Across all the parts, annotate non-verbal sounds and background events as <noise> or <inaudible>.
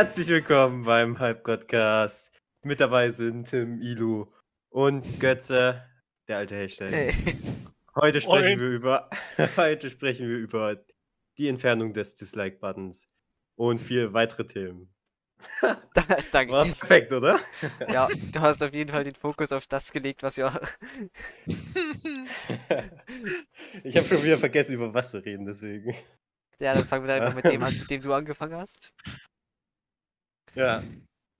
Herzlich willkommen beim Halbgodcast. Mit dabei sind Tim, Ilu und Götze, der alte Hashtag. Hey. Heute sprechen Moin. wir über <laughs> heute sprechen wir über die Entfernung des Dislike-Buttons und viele weitere Themen. <laughs> Da- Danke. War perfekt, oder? <laughs> Ja, du hast auf jeden Fall den Fokus auf das gelegt, was wir. Ich habe schon wieder vergessen, über was wir reden, deswegen. Ja, dann fangen wir einfach mit dem an, mit dem du angefangen hast. Ja,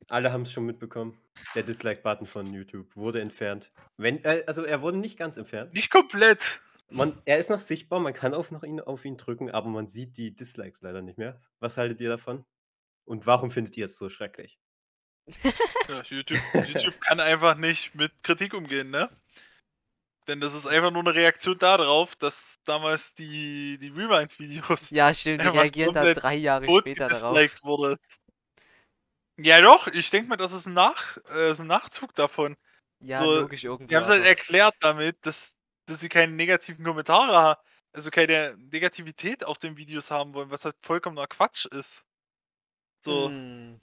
alle haben es schon mitbekommen. Der Dislike-Button von YouTube wurde entfernt. Wenn, äh, also er wurde nicht ganz entfernt. Nicht komplett. Man, er ist noch sichtbar, man kann auf, noch ihn, auf ihn drücken, aber man sieht die Dislikes leider nicht mehr. Was haltet ihr davon? Und warum findet ihr es so schrecklich? Ja, YouTube, YouTube kann einfach nicht mit Kritik umgehen, ne? Denn das ist einfach nur eine Reaktion darauf, dass damals die, die Rewind-Videos Ja, stimmt, die reagieren dann drei Jahre später darauf. wurde. Ja doch, ich denke mal, das ist ein, Nach, äh, ist ein Nachzug davon. Ja, so, logisch irgendwo. Die haben es halt erklärt damit, dass, dass sie keine negativen Kommentare haben, also keine Negativität auf den Videos haben wollen, was halt vollkommener Quatsch ist. So, Hm,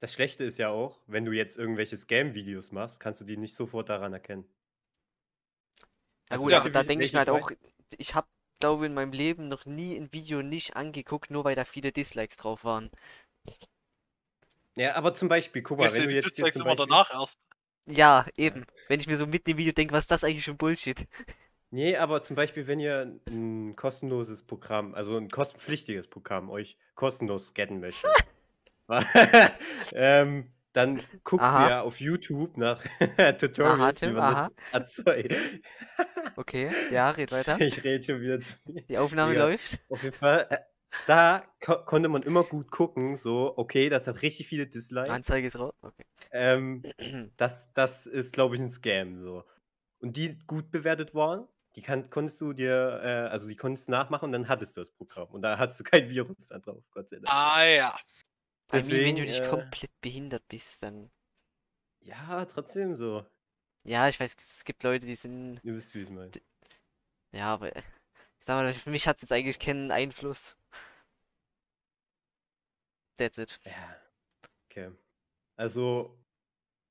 Das Schlechte ist ja auch, wenn du jetzt irgendwelche Scam-Videos machst, kannst du die nicht sofort daran erkennen. Ja Also, gut, ja, aber da denke ich mir halt ich auch, ich habe, glaube in meinem Leben noch nie ein Video nicht angeguckt, nur weil da viele Dislikes drauf waren. Ja, aber zum Beispiel, guck mal, wenn du, jetzt hier zum immer Beispiel, danach erst. Ja, eben. Wenn ich mir so mitten im Video denke, was ist das eigentlich für ein Bullshit? Nee, aber zum Beispiel, wenn ihr ein kostenloses Programm, also ein kostenpflichtiges Programm euch kostenlos getten möchtet, <laughs> <laughs> ähm, dann guckt Aha. ihr auf YouTube nach <laughs> Tutorials, Tim, wie man aha. das erzeugt. Okay, ja, red weiter. Ich rede schon wieder zu mir. Die Aufnahme Ja. läuft. Auf jeden Fall, äh, da ko konnte man immer gut gucken, so, okay, das hat richtig viele Dislikes. Anzeige ist raus. Okay. Ähm, <clears throat> das, das ist, glaube ich, ein Scam, so. Und die gut bewertet waren, die kann, konntest du dir, äh, also die konntest du nachmachen und dann hattest du das Programm. Und da hattest du kein Virus da drauf, Gott sei Dank. Ah ja. Mean, wenn du Deswegen, nicht äh, komplett behindert bist, dann. Ja, trotzdem so. Ja, ich weiß, es gibt Leute, die sind. Ihr wisst, wie ich es meine. Ja, aber ich sag mal, für mich hat es jetzt eigentlich keinen Einfluss. That's it. Ja. Okay. Also,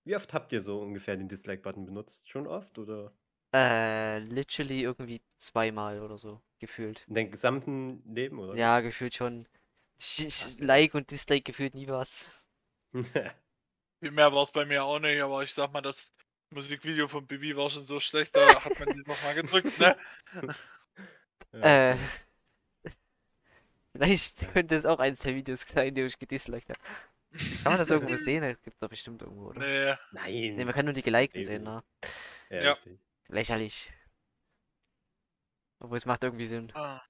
wie oft habt ihr so ungefähr den Dislike-Button benutzt? Schon oft oder Äh, literally irgendwie zweimal oder so, gefühlt. in deinem gesamten Leben oder? Ja, gefühlt schon. Ich, ich Krass. like und dislike gefühlt nie was. <laughs> Viel mehr war es bei mir auch nicht, aber ich sag mal, das Musikvideo von Bibi war schon so schlecht, da hat man die nochmal gedrückt, ne? <laughs> Ja, Äh. Vielleicht <laughs> könnte es auch eins der Videos sein, die ich gedisliked habe. Kann man das <laughs> irgendwo sehen? Das gibt's doch bestimmt irgendwo, oder? Nee. Nein. Ne, man kann nur die gelikten eh sehen, ne? Ja, Ja. richtig. Lächerlich. Obwohl es macht irgendwie Sinn. Ah.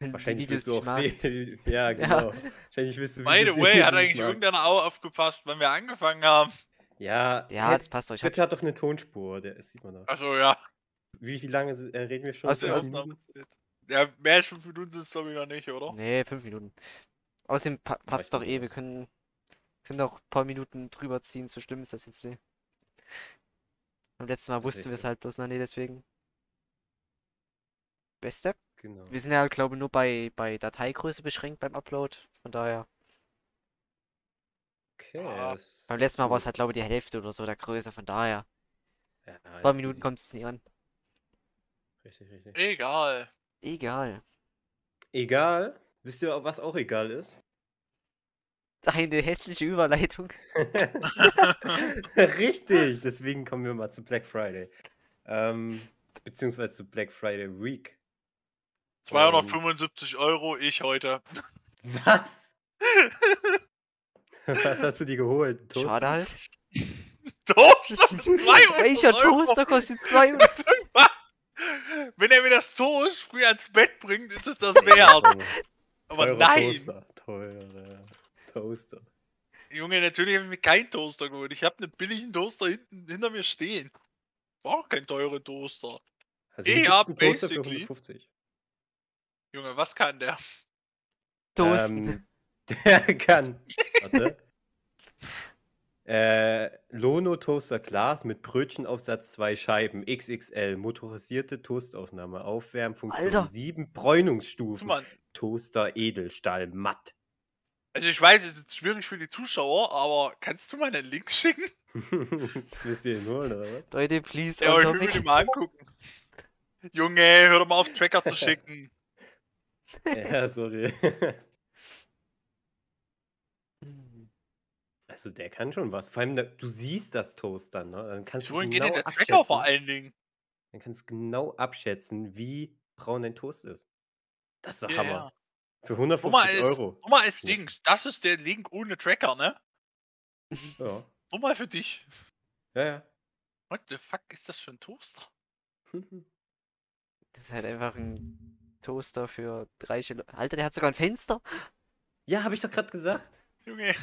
Wahrscheinlich Videos willst du auch sehen. <laughs> Ja, genau. Wahrscheinlich willst du By the way, hat eigentlich irgendeiner auch aufgepasst, wenn wir angefangen haben? Ja, Ja, hey, das passt hab, Bitte hat doch eine Tonspur, der das sieht man doch. Achso, ja. Wie, wie lange äh, reden wir schon? Aus- aus-? Ja, mehr als fünf Minuten sind es glaube ich noch nicht, oder? nee, fünf Minuten. Außerdem pa passt doch eh. Wir können, können doch ein paar Minuten drüber ziehen. So schlimm ist das jetzt nicht. Beim letzten Mal wussten wir es halt bloß noch nicht, deswegen. Beste. Genau. Wir sind ja, glaube ich, nur bei, bei Dateigröße beschränkt beim Upload. Von daher. Okay. Ah, Beim letzten Mal war es halt, glaube ich, die Hälfte oder so der Größe. Von daher. Ja, Ein paar Minuten kommt es nicht an. Richtig, richtig. Egal. Egal. Egal. Wisst ihr, was auch egal ist? Eine hässliche Überleitung. <laughs> <laughs> richtig. Deswegen kommen wir mal zu Black Friday. Ähm, beziehungsweise zu Black Friday Week. 275 Euro, ich heute. Was? <laughs> Was hast du dir geholt? Ein Toaster? Schade halt. Toaster? 200 Welcher. Toaster kostet 200? Wenn er mir das Toast früh ans Bett bringt, ist es das wert. <laughs> Aber nein. Toaster. Teurer Toaster. Junge, natürlich habe ich mir keinen Toaster geholt. Ich habe einen billigen Toaster hinten, hinter mir stehen. War auch kein teurer Toaster. Also Toaster für basically. 150. Junge, was kann der? Toasten. Ähm, <laughs> der kann. Warte. <laughs> äh, Lono Toaster Glas mit Brötchenaufsatz, zwei Scheiben, XXL, motorisierte Toastaufnahme, Aufwärmfunktion, Alter. sieben Bräunungsstufen, Mann, Toaster Edelstahl matt. Also ich weiß, es ist schwierig für die Zuschauer, aber kannst du mal einen Link schicken? Willst du ihn holen, oder was? Leute, please, Ja, ich will mir mich. den mal angucken. Junge, hör doch mal auf, Tracker zu <laughs> schicken. Ja, sorry. <laughs> Also der kann schon was. Vor allem, da- du siehst das Toast dann, ne? Dann kannst du Wohin geht genau der Tracker vor abschätzen. allen Dingen? Dann kannst du genau abschätzen, wie braun dein Toast ist. Das ist doch Ja, Hammer. Für Guck mal, 150 als, Euro. guck mal als Ja. Link. Das ist der Link ohne Tracker, ne? Ja. <laughs> Nur mal für dich. Ja, ja. What the fuck ist das für ein Toaster? <laughs> Das ist halt einfach ein Toaster für reiche Leute. Alter, der hat sogar ein Fenster. Ja, habe ich doch gerade gesagt. Junge.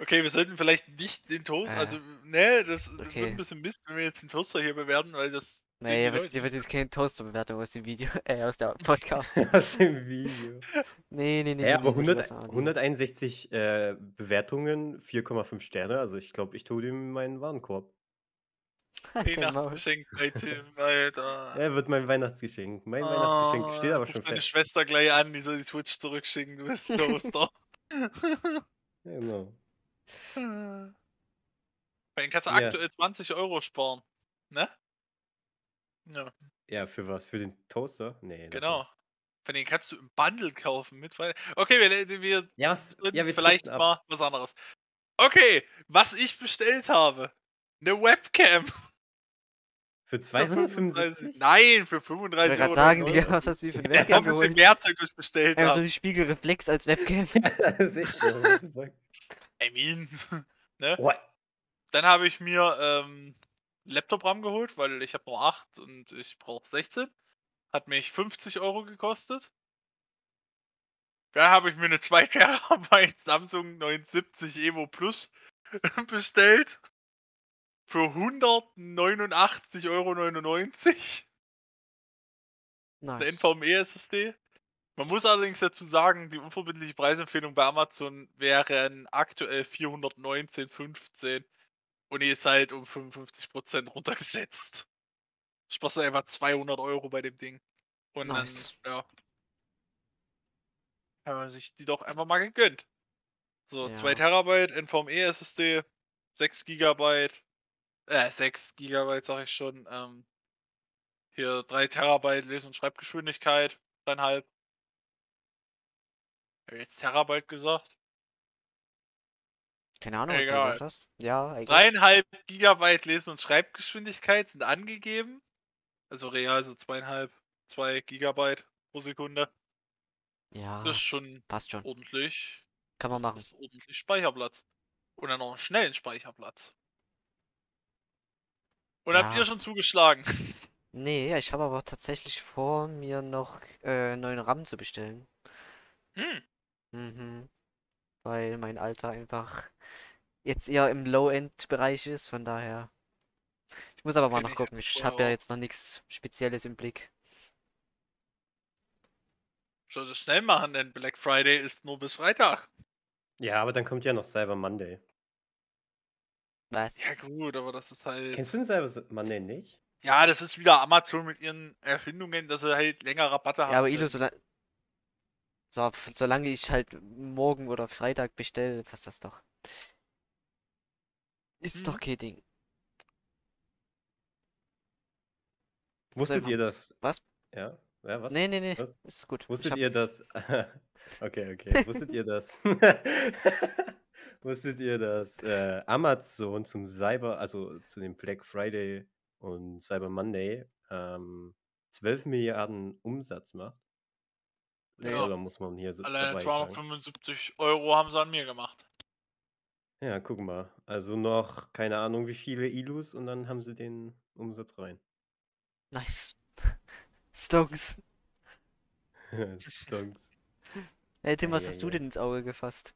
Okay, wir sollten vielleicht nicht den Toast, Ah. also, ne, das, das Okay. wird ein bisschen Mist, wenn wir jetzt den Toaster hier bewerten, weil das. Nee, hier wird, wird jetzt keine Toaster-Bewertung aus dem Video, <laughs> äh, aus der <laughs> Podcast. <laughs> Aus dem Video. Nee, nee, nee. Ja, nee, aber nee, 100, lass mal angehen. 161 äh, Bewertungen, 4,5 Sterne. Also ich glaube, ich tue ihm meinen Warenkorb. Weihnachtsgeschenk bei Tim, Alter. Er wird mein Weihnachtsgeschenk. Mein Weihnachtsgeschenk steht aber schon fest. Schwester gleich an, die soll die Twitch zurückschicken, du bist ein Toaster. Ja, genau. Bei den kannst du Ja. aktuell 20 Euro sparen. Ne? Ja, Ja, für was? Für den Toaster? Nee. genau. Von denen kannst du im Bundle kaufen mit Okay, wir, wir Ja, was? Ja, wir vielleicht driften ab. mal was anderes. Okay, was ich bestellt habe. Eine Webcam. Für Für 275? Nein, für Ich 35 wollte Euro. gerade sagen, 99. <laughs> Digga, was hast du für eine Ja, Ich hab Webcam ein bisschen mehr Zeug, ich bestellt Einfach so habe. die Spiegelreflex als Webcam. das ist echt so. What? I mean. <laughs> ne? Oh, Dann habe ich mir ähm, Laptop-RAM geholt, weil ich habe nur 8 und ich brauche 16. Hat mich 50 Euro gekostet. Dann habe ich mir eine 2 Terabyte <laughs> Samsung 970 Evo Plus <laughs> bestellt. Für 189,99 Euro. Der Nice. NVMe SSD. Man muss allerdings dazu sagen, die unverbindliche Preisempfehlung bei Amazon wären aktuell 419,15 und die ist halt um 55% runtergesetzt. Sparst du einfach 200 Euro bei dem Ding. Und Nice. dann, ja. Haben wir sich die doch einfach mal gegönnt. So, 2 Ja. Terabyte NVMe SSD, 6 Gigabyte, äh, 6 Gigabyte sag ich schon, ähm, hier 3 Terabyte Lese- und Schreibgeschwindigkeit, dreieinhalb. Hab ich jetzt Terabyte gesagt? Keine Ahnung, was du gesagt hast. Ja, guess. Dreieinhalb Gigabyte Lese- und Schreibgeschwindigkeit sind angegeben. Also real so zweieinhalb, zwei Gigabyte pro Sekunde. Ja, Das ist schon passt schon. ordentlich. Kann man Das machen. ist ordentlich Speicherplatz. Und dann noch einen schnellen Speicherplatz. Und habt Ja. ihr schon zugeschlagen? <laughs> Nee, ich habe aber tatsächlich vor, mir noch äh, neuen RAM zu bestellen. Hm. Mhm. Weil mein Alter einfach jetzt eher im Low-End-Bereich ist, von daher. Ich muss aber mal Kenn noch ich gucken. einfach Ich vorher habe ja auch. jetzt noch nichts Spezielles im Blick. Soll das schnell machen, denn Black Friday ist nur bis Freitag. Ja, aber dann kommt ja noch Cyber Monday. Was? Ja gut, aber das ist halt. Kennst du den Cyber Monday nicht? Ja, das ist wieder Amazon mit ihren Erfindungen, dass sie halt länger Rabatte haben. Ja, aber Ilo, solange, so, solange ich halt morgen oder Freitag bestelle, passt das doch. Ist doch Mhm. kein Ding. Wusstet ihr das? Was? Ja? Ja, was? Nee, nee, nee. Was? Ist gut. Wusstet ihr das? <laughs> Okay, okay. Wusstet ihr das? <laughs> Wusstet ihr, dass äh, Amazon zum Cyber, also zu dem Black Friday und Cyber Monday ähm, 12 Milliarden Umsatz macht? Nee. Oder muss man hier so Alleine dabei sagen? 275 Euro haben sie an mir gemacht. Ja, guck mal. Also noch keine Ahnung wie viele Ilus und dann haben sie den Umsatz rein. Nice. <laughs> Stonks. <laughs> Stonks. Hey Tim, was hast du Eieiei. denn ins Auge gefasst?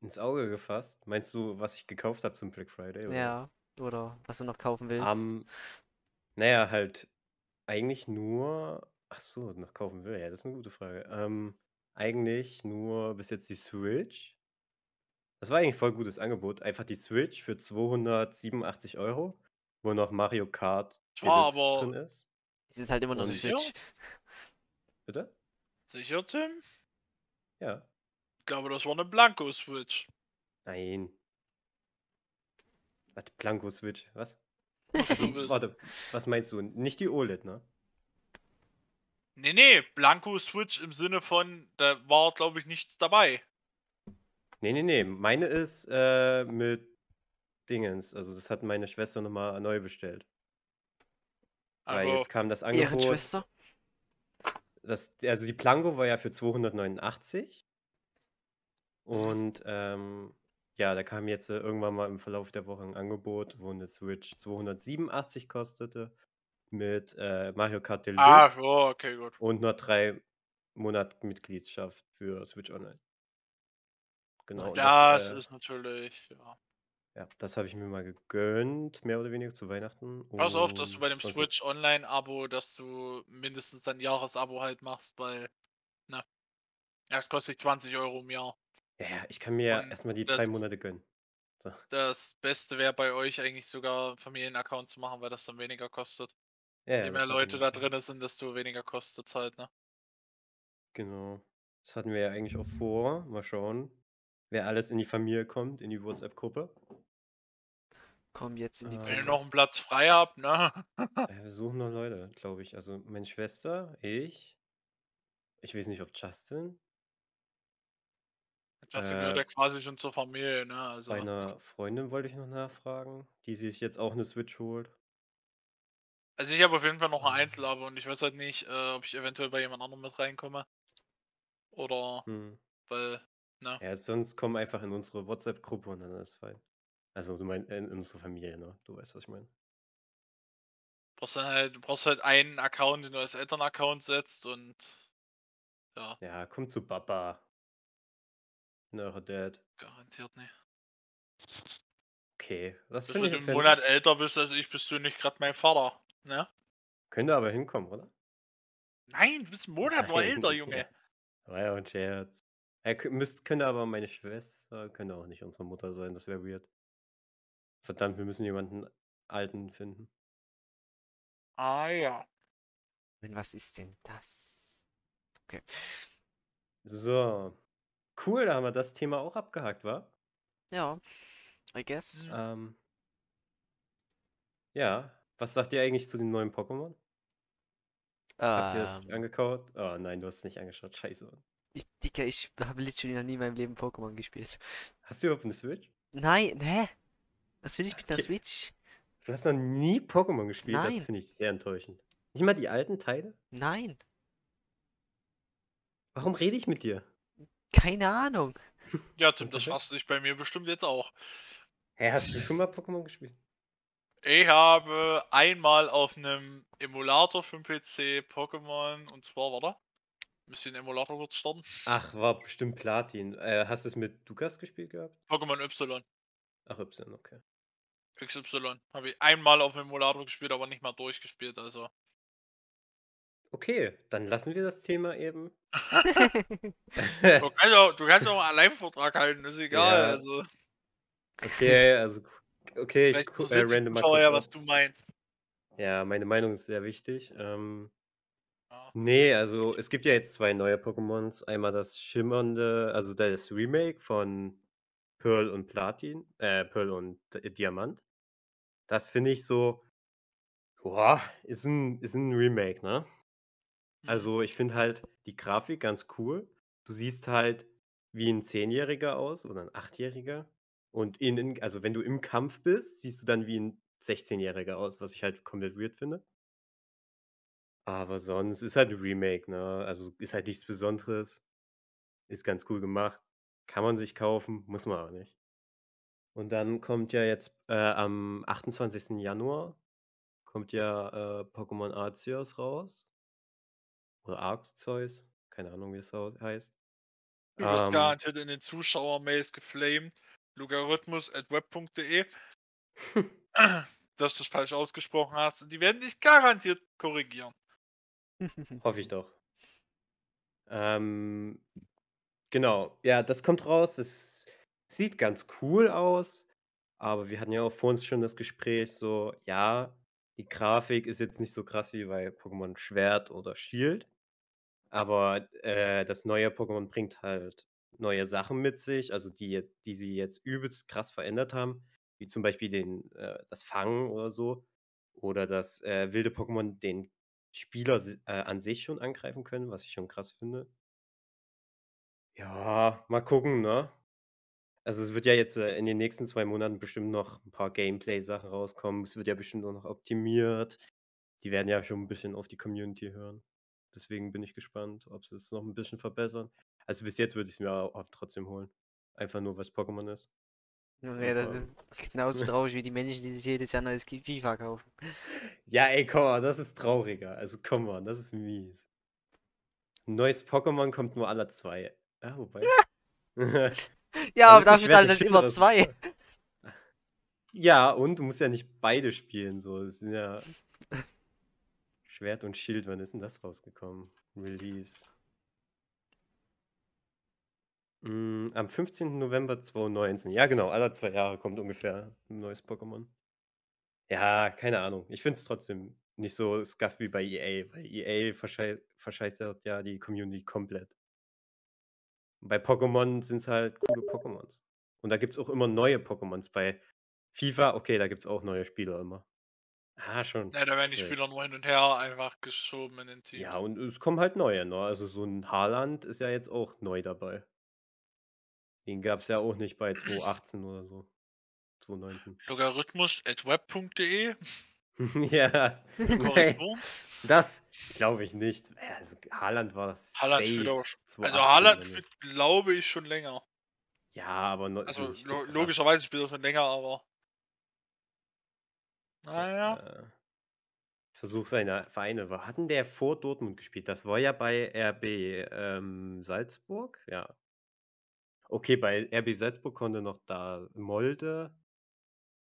Ins Auge gefasst. Meinst du, was ich gekauft habe zum Black Friday? oder was? Ja, oder was du noch kaufen willst? Ähm, naja, halt eigentlich nur. Ach so, noch kaufen will. Ja, das ist eine gute Frage. Ähm, eigentlich nur bis jetzt die Switch. Das war eigentlich voll gutes Angebot. Einfach die Switch für 287 Euro, wo noch Mario Kart Das war Deluxe aber- drin ist. Es ist halt immer noch eine Und- Switch. <laughs> Bitte? Sicher, Tim? Ja. glaube, das war eine Blanko-Switch. Nein. Warte, Blanco Switch, was? Also, warte, was meinst du? Nicht die OLED, ne? Nee, nee, Blanko-Switch im Sinne von, da war, glaube ich, nichts dabei. Nee, nee, nee. Meine ist äh, mit Dingens. Also, das hat meine Schwester nochmal neu bestellt. Weil Also, jetzt kam das Angebot. Ehrenschwester. Das, also die Plango war ja für 289. Mhm. Und ähm, ja, da kam jetzt äh, irgendwann mal im Verlauf der Woche ein Angebot, wo eine Switch 287 kostete mit äh, Mario Kart Deluxe ah, oh, okay, gut. und nur drei Monate Mitgliedschaft für Switch Online. Genau. und Ja, das, das äh, ist natürlich, ja. ja, das habe ich mir mal gegönnt, mehr oder weniger zu Weihnachten. Pass auf, dass du und bei dem Switch Online-Abo, dass du mindestens ein Jahresabo halt machst, weil, ne, ja, es kostet dich 20 Euro im Jahr. Ja, ja, ich kann mir Und erstmal die drei Monate gönnen. So. Das Beste wäre bei euch eigentlich sogar Familienaccount zu machen, weil das dann weniger kostet. Ja, Je mehr Leute da drin sind, desto weniger kostet es halt, ne? Genau. Das hatten wir ja eigentlich auch vor. Mal schauen, wer alles in die Familie kommt, in die WhatsApp-Gruppe. Komm jetzt in die Ähm, Wenn ihr Gruppe. noch einen Platz frei habt, ne? <laughs> Ja, wir suchen noch Leute, glaube ich. Also meine Schwester, ich. Ich weiß nicht, ob Justin. Das Äh, gehört ja quasi schon zur Familie, ne? Also, Bei einer Freundin wollte ich noch nachfragen, die sich jetzt auch eine Switch holt. Also ich habe auf jeden Fall noch ein Ähm. Einzelabo und ich weiß halt nicht, äh, ob ich eventuell bei jemand anderem mit reinkomme. Oder, Hm. weil, ne? Ja, sonst komm einfach in unsere WhatsApp-Gruppe und dann ist fein. Also du meinst in unsere Familie, ne? Du weißt, was ich meine. brauchst dann halt, du brauchst halt einen Account, den du als Elternaccount setzt und ja, Ja, komm zu Papa. In eure Dad. garantiert nicht. Okay, das finde du ich einen Monat älter bist als ich, bist du nicht gerade mein Vater, ne? Könnte aber hinkommen, oder? Nein, du bist einen Monat nur älter, <laughs> Junge. Ja. War ja ein Scherz. Er müsst, könnte aber meine Schwester, könnte auch nicht unsere Mutter sein, das wäre weird. Verdammt, wir müssen jemanden Alten finden. Ah ja. Und was ist denn das? Okay. So. Cool, da haben wir das Thema auch abgehakt, wa? Ja, I guess. Ähm, ja, was sagt ihr eigentlich zu den neuen Pokémon? Habt ihr das Ähm, angekaut? Oh nein, du hast es nicht angeschaut, scheiße. ich, Dicker, ich habe literally noch nie in meinem Leben Pokémon gespielt. Hast du überhaupt eine Switch? Nein, hä? Was will ich mit der Okay. Switch? Du hast noch nie Pokémon gespielt, das Nein. finde ich sehr enttäuschend. Nicht mal die alten Teile? Nein, Warum rede ich mit dir? keine Ahnung. <laughs> Ja, Tim, das fragst du dich bei mir bestimmt jetzt auch. Hä, hast du schon mal Pokémon gespielt? Ich habe einmal auf einem Emulator für den PC Pokémon und zwar, warte, müsste den Emulator kurz starten. Ach, war bestimmt Platin. Äh, hast du es mit Lukas gespielt gehabt? Pokémon Y, Ach, Y, okay. XY. Habe ich einmal auf dem Emulator gespielt, aber nicht mal durchgespielt, also. Okay, dann lassen wir das Thema eben. <laughs> <laughs> Du kannst auch, du kannst auch einen Alleinvortrag halten, ist egal. Ja. Also, okay, also, okay, ich vielleicht gu- äh, random mal kurz ja, was du meinst. Ja, meine Meinung ist sehr wichtig. Ähm, Ja. nee, also es gibt ja jetzt zwei neue Pokémons. Einmal das schimmernde, also das Remake von Pearl und Platin, äh, Pearl und D- Diamant. Das finde ich so, boah, ist ein, ist ein Remake, ne? Mhm. Also ich finde halt die Grafik ganz cool. Du siehst halt wie ein Zehnjähriger aus oder ein Achtjähriger. Und in, also wenn du im Kampf bist, siehst du dann wie ein 16-Jähriger aus, was ich halt komplett weird finde. Aber sonst ist halt ein Remake, ne? Also ist halt nichts Besonderes. Ist ganz cool gemacht. Kann man sich kaufen, muss man auch nicht. Und dann kommt ja jetzt äh, am 28. Januar kommt ja äh, Pokémon Arceus raus. Oder Arceus, keine Ahnung, wie es heißt. Du wirst Ähm, garantiert in den Zuschauer-Mails geflamed. Logarithmus at web.de, <laughs> dass du es falsch ausgesprochen hast. Und die werden dich garantiert korrigieren. <laughs> Hoffe ich doch. Ähm, genau, ja, das kommt raus. Es sieht ganz cool aus, aber wir hatten ja auch vor uns schon das Gespräch, so, ja, die Grafik ist jetzt nicht so krass wie bei Pokémon Schwert oder Shield, aber äh, das neue Pokémon bringt halt neue Sachen mit sich, also die, die sie jetzt übelst krass verändert haben, wie zum Beispiel den, äh, das Fangen oder so. Oder dass äh, wilde Pokémon den Spieler äh, an sich schon angreifen können, was ich schon krass finde. Ja, mal gucken, ne? Also es wird ja jetzt äh, in den nächsten zwei Monaten bestimmt noch ein paar Gameplay-Sachen rauskommen. Es wird ja bestimmt auch noch optimiert. Die werden ja schon ein bisschen auf die Community hören. Deswegen bin ich gespannt, ob sie es noch ein bisschen verbessern. Also bis jetzt würde ich es mir auch trotzdem holen. Einfach nur, was Pokémon ist. Junge, das ist genauso <laughs> traurig wie die Menschen, die sich jedes Jahr neues FIFA kaufen. Ja, ey, komm mal, das ist trauriger. Also komm mal, das ist mies. Neues Pokémon kommt nur alle zwei. Ja, wobei. Ja, <laughs> aber ist das dafür dann, immer Schickers. zwei. Ja, und du musst ja nicht beide spielen. So, es sind ja <laughs> Schwert und Schild. Wann ist denn das rausgekommen? Release. Mm, am 15. November 2019. Ja, genau, alle zwei Jahre kommt ungefähr ein neues Pokémon. Ja, keine Ahnung. Ich finde es trotzdem nicht so scuff wie bei EA. Bei EA verschei verscheißt ja die Community komplett. Bei Pokémon sind es halt coole Pokémons. Und da gibt es auch immer neue Pokémons. Bei FIFA, okay, da gibt es auch neue Spieler immer. Ah, schon. Ja, da werden die Okay. Spieler nur hin und her einfach geschoben in den Teams. Ja, und es kommen halt neue, ne? Also so ein Haaland ist ja jetzt auch neu dabei. Den gab es ja auch nicht bei 2018 oder so. 2019. Logarithmus at web.de. <laughs> ja. <laughs> Das glaube ich nicht. Also, Haaland war das. Haaland spielt auch sch- 2018 Also Haaland spielt, glaube ich, schon länger. Ja, aber noch Also nicht so logischerweise spielt er schon länger, aber. Naja. Äh, ich versuche seine Vereine. Wo hatten der vor Dortmund gespielt? Das war ja bei RB ähm, Salzburg. Ja. Okay, bei RB Salzburg konnte noch da Molde.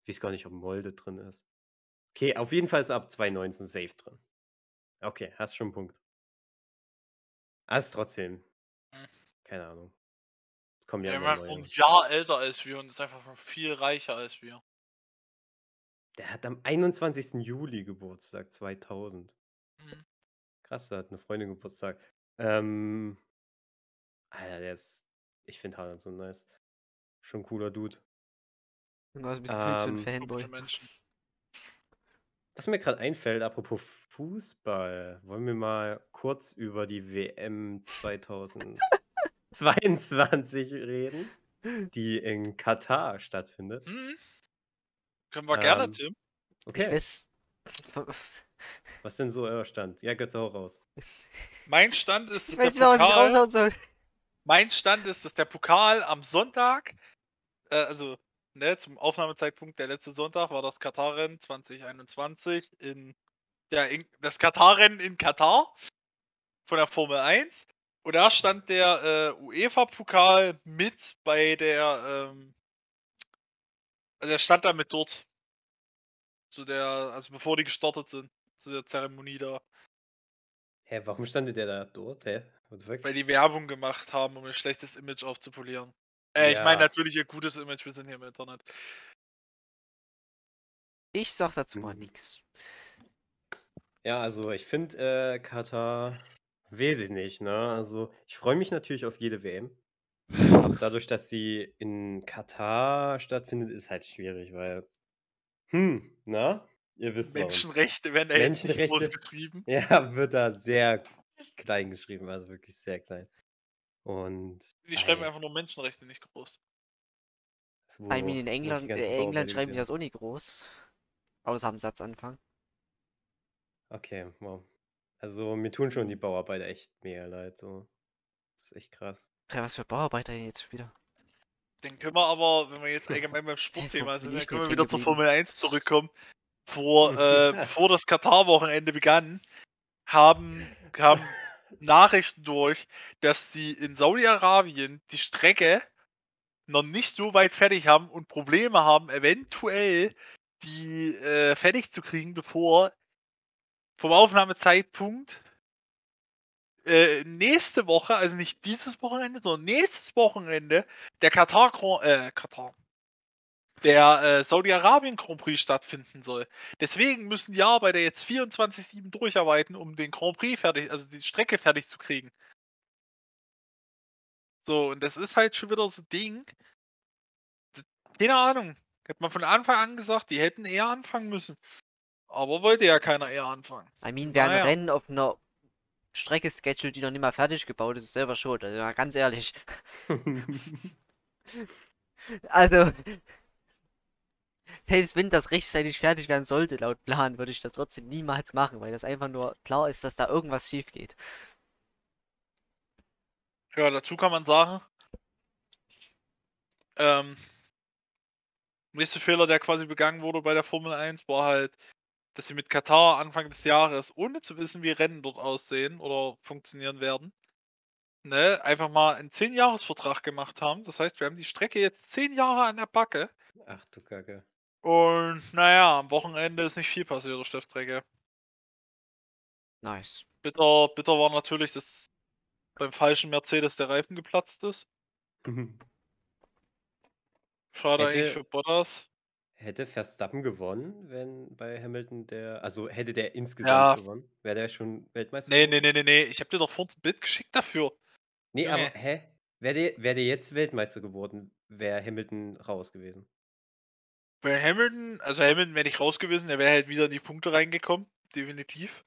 Ich weiß gar nicht, ob Molde drin ist. Okay, auf jeden Fall ist ab 2019 safe drin. Okay, hast schon einen Punkt. Also trotzdem. Hm. Keine Ahnung. Es kommen ja Der immer ist neue. ein Jahr älter als wir und ist einfach schon viel reicher als wir. Der hat am 21. Juli Geburtstag 2000. Mhm. Krass, da hat eine Freundin Geburtstag. Ähm, Alter, der ist. Ich finde Haaland so nice. Schon ein cooler Dude. Junge, was bist du für ein Ähm, Fanboy? Was mir gerade einfällt, apropos Fußball, wollen wir mal kurz über die WM 2022 <laughs> reden, die in Katar stattfindet. Hm? Können wir gerne, Ähm, Tim. Ich Okay, weiß. was ist denn so euer Stand? Ja, Götze, hau raus. Mein Stand ist, Ich weiß nicht mehr, was ich raushauen soll. Mein Stand ist, dass der Pokal am Sonntag, äh, also ne, zum Aufnahmezeitpunkt der letzte Sonntag war das Katar-Rennen 2021 in, ja, in das Katar-Rennen in Katar von der Formel 1. Und da stand der äh, UEFA-Pokal mit bei der, ähm, also der stand da mit dort. Zu der, also bevor die gestartet sind, zu der Zeremonie da. Hä, warum standet der da dort? Hä? What? Weil die Werbung gemacht haben, um ein schlechtes Image aufzupolieren. Äh, ich meine Ja. natürlich ihr gutes Image, wir sind hier im Internet. Ich sag dazu mal Mhm. nix. Ja, also ich finde äh, Katar, weiß ich nicht, ne? Also ich freue mich natürlich auf jede WM. Aber dadurch, dass sie in Katar stattfindet, ist halt schwierig, weil, hm, na? Ihr wisst warum. Menschenrechte werden da jetzt nicht Menschenrechte. groß geschrieben. <laughs> Ja, wird da sehr klein geschrieben, also wirklich sehr klein. Und Die schreiben Ei. einfach nur Menschenrechte nicht groß. so, I mean, in ich England, ganzen äh, England schreiben die das auch nicht groß. Außer am Satzanfang. Okay, wow. Also mir tun schon die Bauarbeiter echt mega leid, so. Das ist echt krass. Ja, was für Bauarbeiter denn jetzt wieder? Dann können wir aber, wenn wir jetzt <laughs> allgemein beim Sportthema sind, ich dann können wir wieder zur Formel 1 zurückkommen. Vor, äh, <laughs> bevor das Katar-Wochenende begann, haben, kamen Nachrichten durch, dass die in Saudi-Arabien die Strecke noch nicht so weit fertig haben und Probleme haben, eventuell die äh, fertig zu kriegen, bevor vom Aufnahmezeitpunkt äh, nächste Woche, also nicht dieses Wochenende, sondern nächstes Wochenende, der Katar, äh, Katar, der äh, Saudi-Arabien Grand Prix stattfinden soll. Deswegen müssen die Arbeiter jetzt 24-7 durcharbeiten, um den Grand Prix fertig, also die Strecke fertig zu kriegen. So, und das ist halt schon wieder so ein Ding. Keine Ahnung. Hat man von Anfang an gesagt, die hätten eher anfangen müssen. Aber wollte ja keiner eher anfangen. I mean, wer ein Naja. Rennen auf einer Strecke schedult, die noch nicht mal fertig gebaut ist, ist selber schuld. Also ganz ehrlich. <laughs> Also, selbst wenn das rechtzeitig fertig werden sollte, laut Plan, würde ich das trotzdem niemals machen, weil das einfach nur klar ist, dass da irgendwas schief geht. Ja, dazu kann man sagen, ähm, nächste Fehler, der quasi begangen wurde bei der Formel 1, war halt, dass sie mit Katar Anfang des Jahres, ohne zu wissen, wie Rennen dort aussehen oder funktionieren werden, ne, einfach mal einen 10-Jahres-Vertrag gemacht haben. Das heißt, wir haben die Strecke jetzt 10 Jahre an der Backe. Ach du Kacke. Und naja, am Wochenende ist nicht viel passiert auf. Nice. Bitter, bitter war natürlich, dass beim falschen Mercedes der Reifen geplatzt ist. Schade eigentlich Hätte- für Bottas. Hätte Verstappen gewonnen, wenn bei Hamilton der, also hätte der insgesamt Ja. gewonnen, wäre der schon Weltmeister Nee, geworden? nee, nee, nee, nee. Ich hab dir doch vorhin ein Bild geschickt dafür. Nee, aber Junge. hä? Wäre der, wär der jetzt Weltmeister geworden, wäre Hamilton raus gewesen. Bei Hamilton, also Hamilton wäre nicht raus gewesen, er wäre halt wieder in die Punkte reingekommen. Definitiv.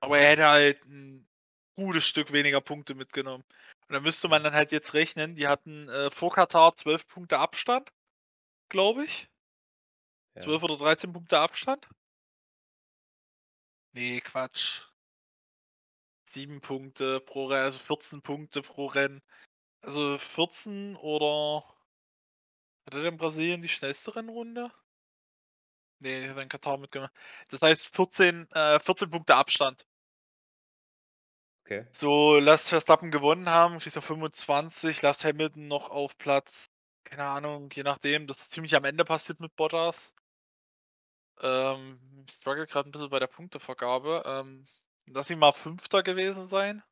Aber er hätte halt ein gutes Stück weniger Punkte mitgenommen. Und da müsste man dann halt jetzt rechnen, die hatten äh, vor Katar 12 Punkte Abstand, glaube ich. Ja. 12 oder 13 Punkte Abstand? Nee, Quatsch. 7 Punkte pro Rennen, also 14 Punkte pro Rennen. Also 14 oder. Hat er denn Brasilien die schnellste Rennrunde? Nee, hat in Katar mitgemacht. Das heißt 14, äh, 14 Punkte Abstand. Okay. So, lasst Verstappen gewonnen haben, kriegst du 25, lasst Hamilton noch auf Platz, keine Ahnung, je nachdem, das ist ziemlich am Ende passiert mit Bottas. Ähm, ich struggle gerade ein bisschen bei der Punktevergabe. Ähm, lass ihn mal Fünfter gewesen sein.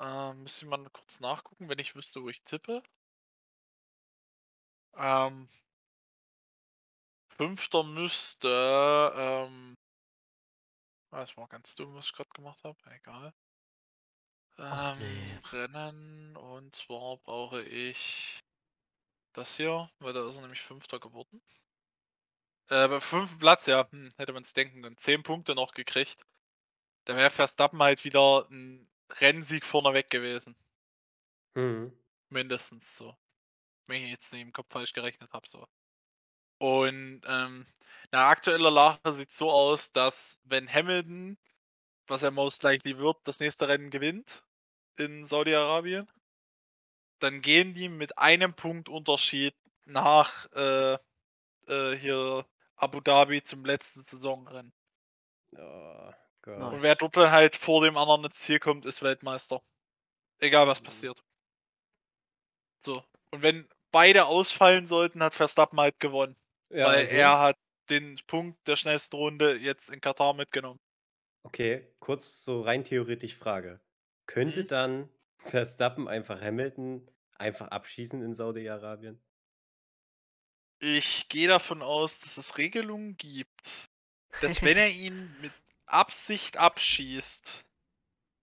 Ähm, müsste ich mal kurz nachgucken, wenn ich wüsste, wo ich tippe. Ähm, Fünfter müsste, ähm, das war ganz dumm, was ich gerade gemacht habe, egal. Ähm, nee. Rennen und zwar brauche ich das hier, weil da ist er nämlich Fünfter geworden. Äh, beim fünften Platz, ja, hm, hätte man es denken können. Zehn Punkte noch gekriegt. Da wäre Verstappen halt wieder ein Rennsieg vorneweg gewesen. Mhm. Mindestens so. Wenn ich jetzt nicht im Kopf falsch gerechnet habe, so. Und ähm, nach aktueller Lage sieht es so aus, dass wenn Hamilton, was er most likely wird, das nächste Rennen gewinnt in Saudi-Arabien, dann gehen die mit einem Punkt Unterschied nach äh, äh, hier Abu Dhabi zum letzten Saisonrennen. Oh. Und wer dort dann halt vor dem anderen ins Ziel kommt, ist Weltmeister. Egal was Mhm. passiert. So. Und wenn beide ausfallen sollten, hat Verstappen halt gewonnen. Ja, weil also, er hat den Punkt der schnellsten Runde jetzt in Katar mitgenommen. Okay, kurz so rein theoretisch Frage. Könnte Mhm. dann Verstappen einfach Hamilton einfach abschießen in Saudi-Arabien? Ich gehe davon aus, dass es Regelungen gibt, dass wenn er ihn <laughs> mit Absicht abschießt,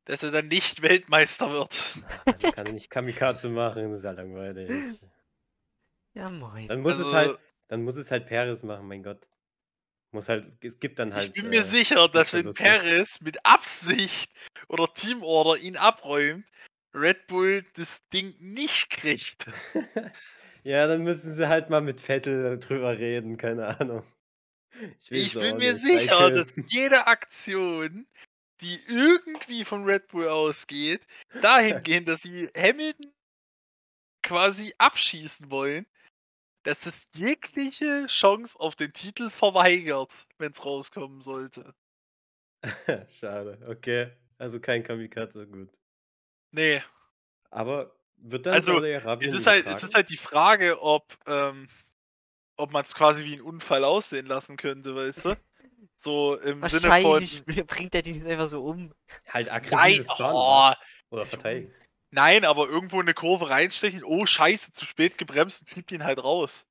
dass er dann nicht Weltmeister wird. Also kann er nicht Kamikaze machen, das ist ja langweilig. Ja, moin. Dann muss Also- es halt, dann muss es halt Perez machen, mein Gott. Muss halt, es gibt dann halt. ich bin mir äh, sicher, dass wenn. Perez mit Absicht oder Teamorder ihn abräumt, Red Bull das Ding nicht kriegt. <laughs> ja, dann müssen sie halt mal mit Vettel drüber reden, keine Ahnung. Ich weiß bin mir nicht, sicher, dass jede Aktion, die irgendwie von Red Bull ausgeht, dahingehend, dass sie Hamilton quasi abschießen wollen, dass es jegliche Chance auf den Titel verweigert, wenn es rauskommen sollte. <laughs> Schade, okay. Also kein Kamikaze, gut. Nee, Aber wird dann Also, Saudi-Arabien es ist, halt, es ist halt die Frage, ob, ähm, ob man es quasi wie einen Unfall aussehen lassen könnte, weißt du? So im Sinne Wahrscheinlich von. <laughs> bringt er die nicht einfach so um. halt Nein, aggressives Fahren oh, oder? oder verteidigen. Nein, aber irgendwo in eine Kurve reinstechen, oh scheiße, zu spät gebremst und schiebt ihn halt raus.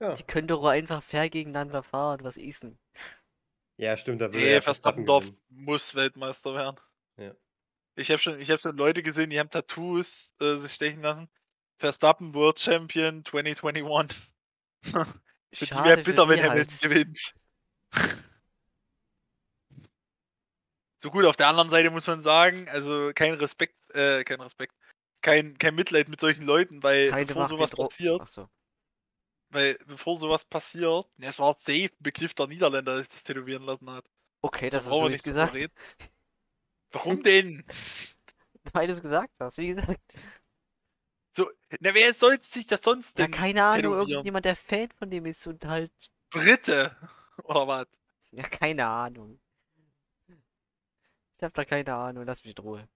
Ja. Die können doch auch einfach fair gegeneinander fahren. Was ist denn? ja, stimmt, da würde Nee, ja Verstappen Verstappen darf, gewinnen. muss Weltmeister werden. Ich habe schon, ich hab schon Leute gesehen, die haben Tattoos äh, sich stechen lassen. Verstappen World Champion 2021. <laughs> Für die Schade wäre bitter, wenn Hamilton halt. gewinnt. <laughs> So gut, auf der anderen Seite muss man sagen, also kein Respekt, äh, kein Respekt, kein, kein Mitleid mit solchen Leuten, weil Keine bevor sowas passiert, Achso. weil bevor sowas passiert, ja, es war safe ein Begriff der Niederländer, der sich das tätowieren lassen hat. Okay, So das hast du nicht gesagt. reden. <laughs> Warum denn? Weil du es gesagt hast, wie gesagt. So, na, wer soll sich das sonst Ja, denn keine Ahnung, irgendjemand, der Fan von dem ist und halt. Brite? Oder was? Ja, keine Ahnung. Ich hab da keine Ahnung, lass mich in Ruhe.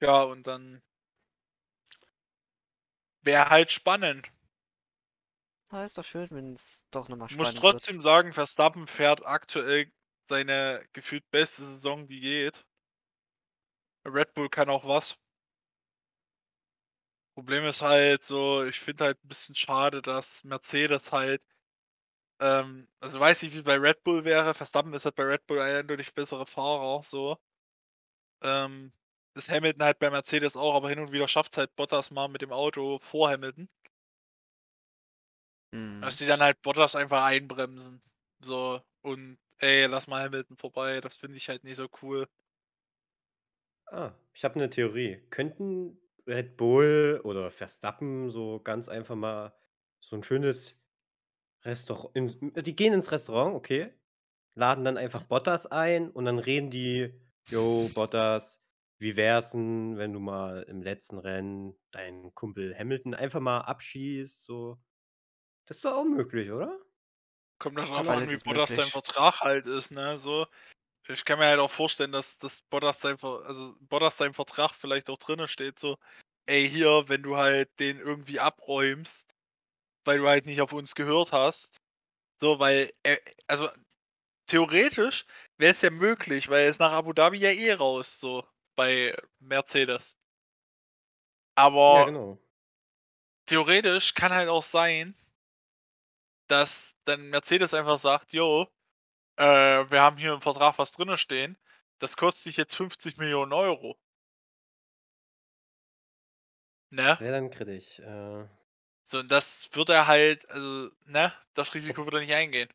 Ja, und dann wäre halt spannend. Aber ist doch schön, wenn es doch nochmal Ich muss spannend trotzdem sagen, Verstappen fährt aktuell seine gefühlt beste Saison, die geht. Red Bull kann auch was. Problem ist halt so, ich finde halt ein bisschen schade, dass Mercedes halt, ähm, also weiß ich, wie bei Red Bull wäre. Verstappen ist halt bei Red Bull ein eindeutig bessere Fahrer, so. Ähm, das Hamilton halt bei Mercedes auch, aber hin und wieder schafft halt Bottas mal mit dem Auto vor Hamilton. wird. Hm. Dass die dann halt Bottas einfach einbremsen. So, und ey, lass mal Hamilton vorbei, das finde ich halt nicht so cool. Ah, ich habe eine Theorie. Könnten Red Bull oder Verstappen so ganz einfach mal so ein schönes Restaurant die gehen ins Restaurant, okay, laden dann einfach Bottas ein und dann reden die: „Jo, Bottas, wie wär's 'n, wenn du mal im letzten Rennen deinen Kumpel Hamilton einfach mal abschießt“, so. Das ist doch auch möglich, oder? Kommt Kann drauf an, wie Bottas sein möglich. Vertrag halt ist, ne? So. Ich kann mir halt auch vorstellen, dass, dass Bottas sein Ver also Bottas sein Vertrag vielleicht auch drinne steht, so, ey, hier, wenn du halt den irgendwie abräumst, weil du halt nicht auf uns gehört hast. So, weil, er, also theoretisch wäre es ja möglich, weil er ist nach Abu Dhabi ja eh raus, so bei Mercedes. Aber Ja, genau. theoretisch kann halt auch sein, dass dann Mercedes einfach sagt, jo, äh, wir haben hier im Vertrag was drinne stehen, das kostet dich jetzt 50 Millionen Euro. Ne? Das wäre dann kritisch. Äh, So, und das wird er halt, also, ne, das Risiko wird er nicht eingehen.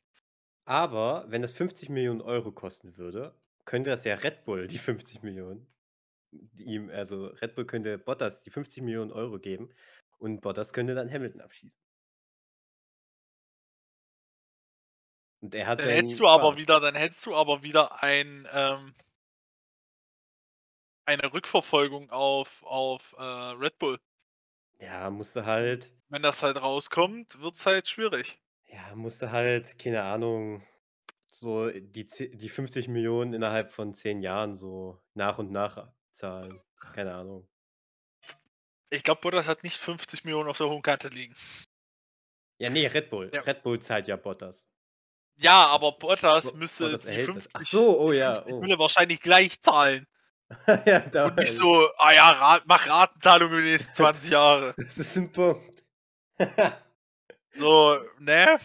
aber wenn das 50 Millionen Euro kosten würde, könnte das ja Red Bull die 50 Millionen ihm also Red Bull könnte Bottas die 50 Millionen Euro geben und Bottas könnte dann Hamilton abschießen. Und er hat Dann hättest du aber wieder, dann hättest du aber wieder ein, ähm, eine Rückverfolgung auf, auf äh, Red Bull. Ja, musste halt Wenn das halt rauskommt, wird's halt schwierig. ja, musste halt, keine Ahnung, so die die 50 Millionen innerhalb von 10 Jahren so nach und nach zahlen. Keine Ahnung. Ich glaube, Bottas hat nicht 50 Millionen auf der hohen Kante liegen. Ja, ne, Red Bull. Ja. Red Bull zahlt ja Bottas. Ja, aber Bottas Bo müsste Bottas die erhält das. 50, Ach so, oh ja, 50 oh. Mille wahrscheinlich gleich zahlen. <laughs> ja, Und nicht so, ah ja, Rat, mach Ratenzahlung über die nächsten <laughs> 20 Jahre. Das ist 'n Punkt. So, ne?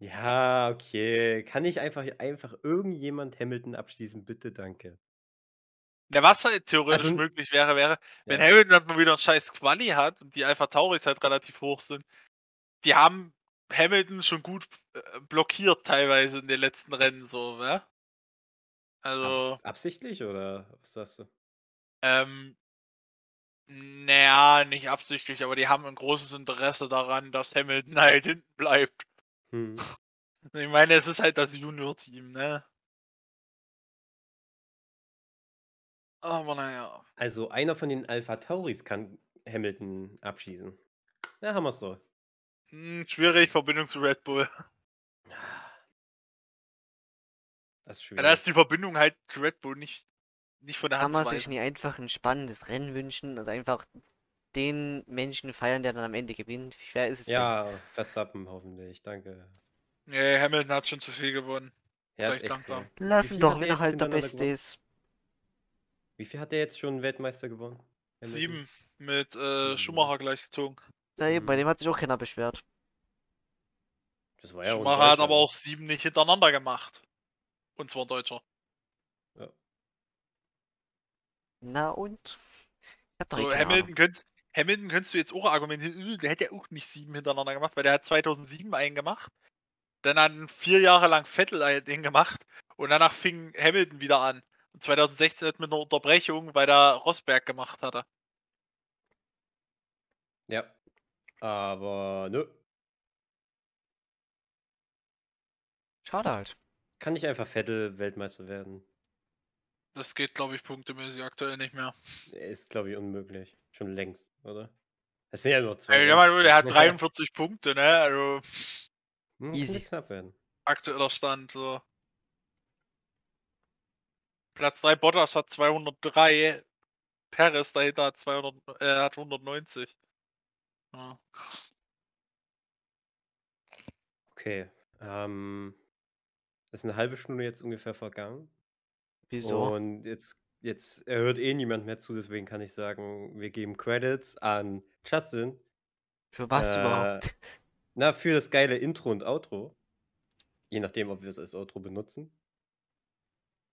Ja, okay. Kann ich einfach einfach irgendjemand Hamilton abschließen, bitte, danke. Ja, was halt theoretisch Also möglich wäre, wäre, wenn Ja. Hamilton halt mal wieder 'n scheiß Quali hat und die Alpha Tauris halt relativ hoch sind. Die haben Hamilton schon gut, äh, blockiert teilweise in den letzten Rennen so, ne? Also, Ab absichtlich oder was sagst du? ähm na ja, nicht absichtlich, aber die haben 'n großes Interesse daran, dass Hamilton <laughs> halt hinten bleibt. Mhm. <laughs> Ich meine, es ist halt das Junior-Team, ne? Aber na ja. Also, einer von den Alpha Tauris kann Hamilton abschießen. Ja, haben wir's doch. Hm, schwierig, Verbindung zu Red Bull. Das ist Ja, da ist die Verbindung halt zu Red Bull nicht nicht von der Kann Hand man zu sich nie einfach ein spannendes Rennen wünschen und einfach den Menschen feiern, der dann am Ende gewinnt? Wie schwer ist es denn? Ja, Verstappen hoffentlich, danke. Ne, Hamilton hat schon zu viel gewonnen. Ja, ist echt so. Lass ihn doch, hat wenn der er halt jetzt der Beste gewonnen? ist. Wie viel hat der jetzt schon Weltmeister gewonnen? Hamilton? 7 mit, äh, Sieben. Schumacher gleich gezogen. Ja, eben, bei Mhm. dem hat sich auch keiner beschwert. Das war ja Schumacher hat aber auch 7 nicht hintereinander gemacht. Und zwar 'n Deutscher. Ja. Na und? Ich hab doch eh So, keine Hamilton, könnt, Hamilton könntest du jetzt auch argumentieren, "Äh, der hätte ja auch nicht sieben hintereinander gemacht, weil der hat 2007 einen gemacht. Dann hat vier Jahre lang Vettel ein- den gemacht und danach fing Hamilton wieder an. Und 2016 mit einer Unterbrechung, weil er Rosberg gemacht hatte. Ja. Aber nö. Schade halt. Kann nicht einfach Vettel Weltmeister werden. Das geht, glaube ich, punktemäßig aktuell nicht mehr. Ist, glaube ich, unmöglich. Schon längst, oder? Es sind ja nur zwei. Rennen. Mann, der hat 43 Punkte, ne? Also Hm, Easy. Knapp werden. aktueller Stand. So. Platz 3 Bottas hat 203. Perez dahinter hat 200, äh, hat 190. Ja. Okay. Ähm, ist eine halbe Stunde jetzt ungefähr vergangen. Wieso? Und jetzt, jetzt hört eh niemand mehr zu, deswegen kann ich sagen, wir geben Credits an Justin. Für was äh, überhaupt? <laughs> Na, für das geile Intro und Outro. Je nachdem, ob wir es als Outro benutzen.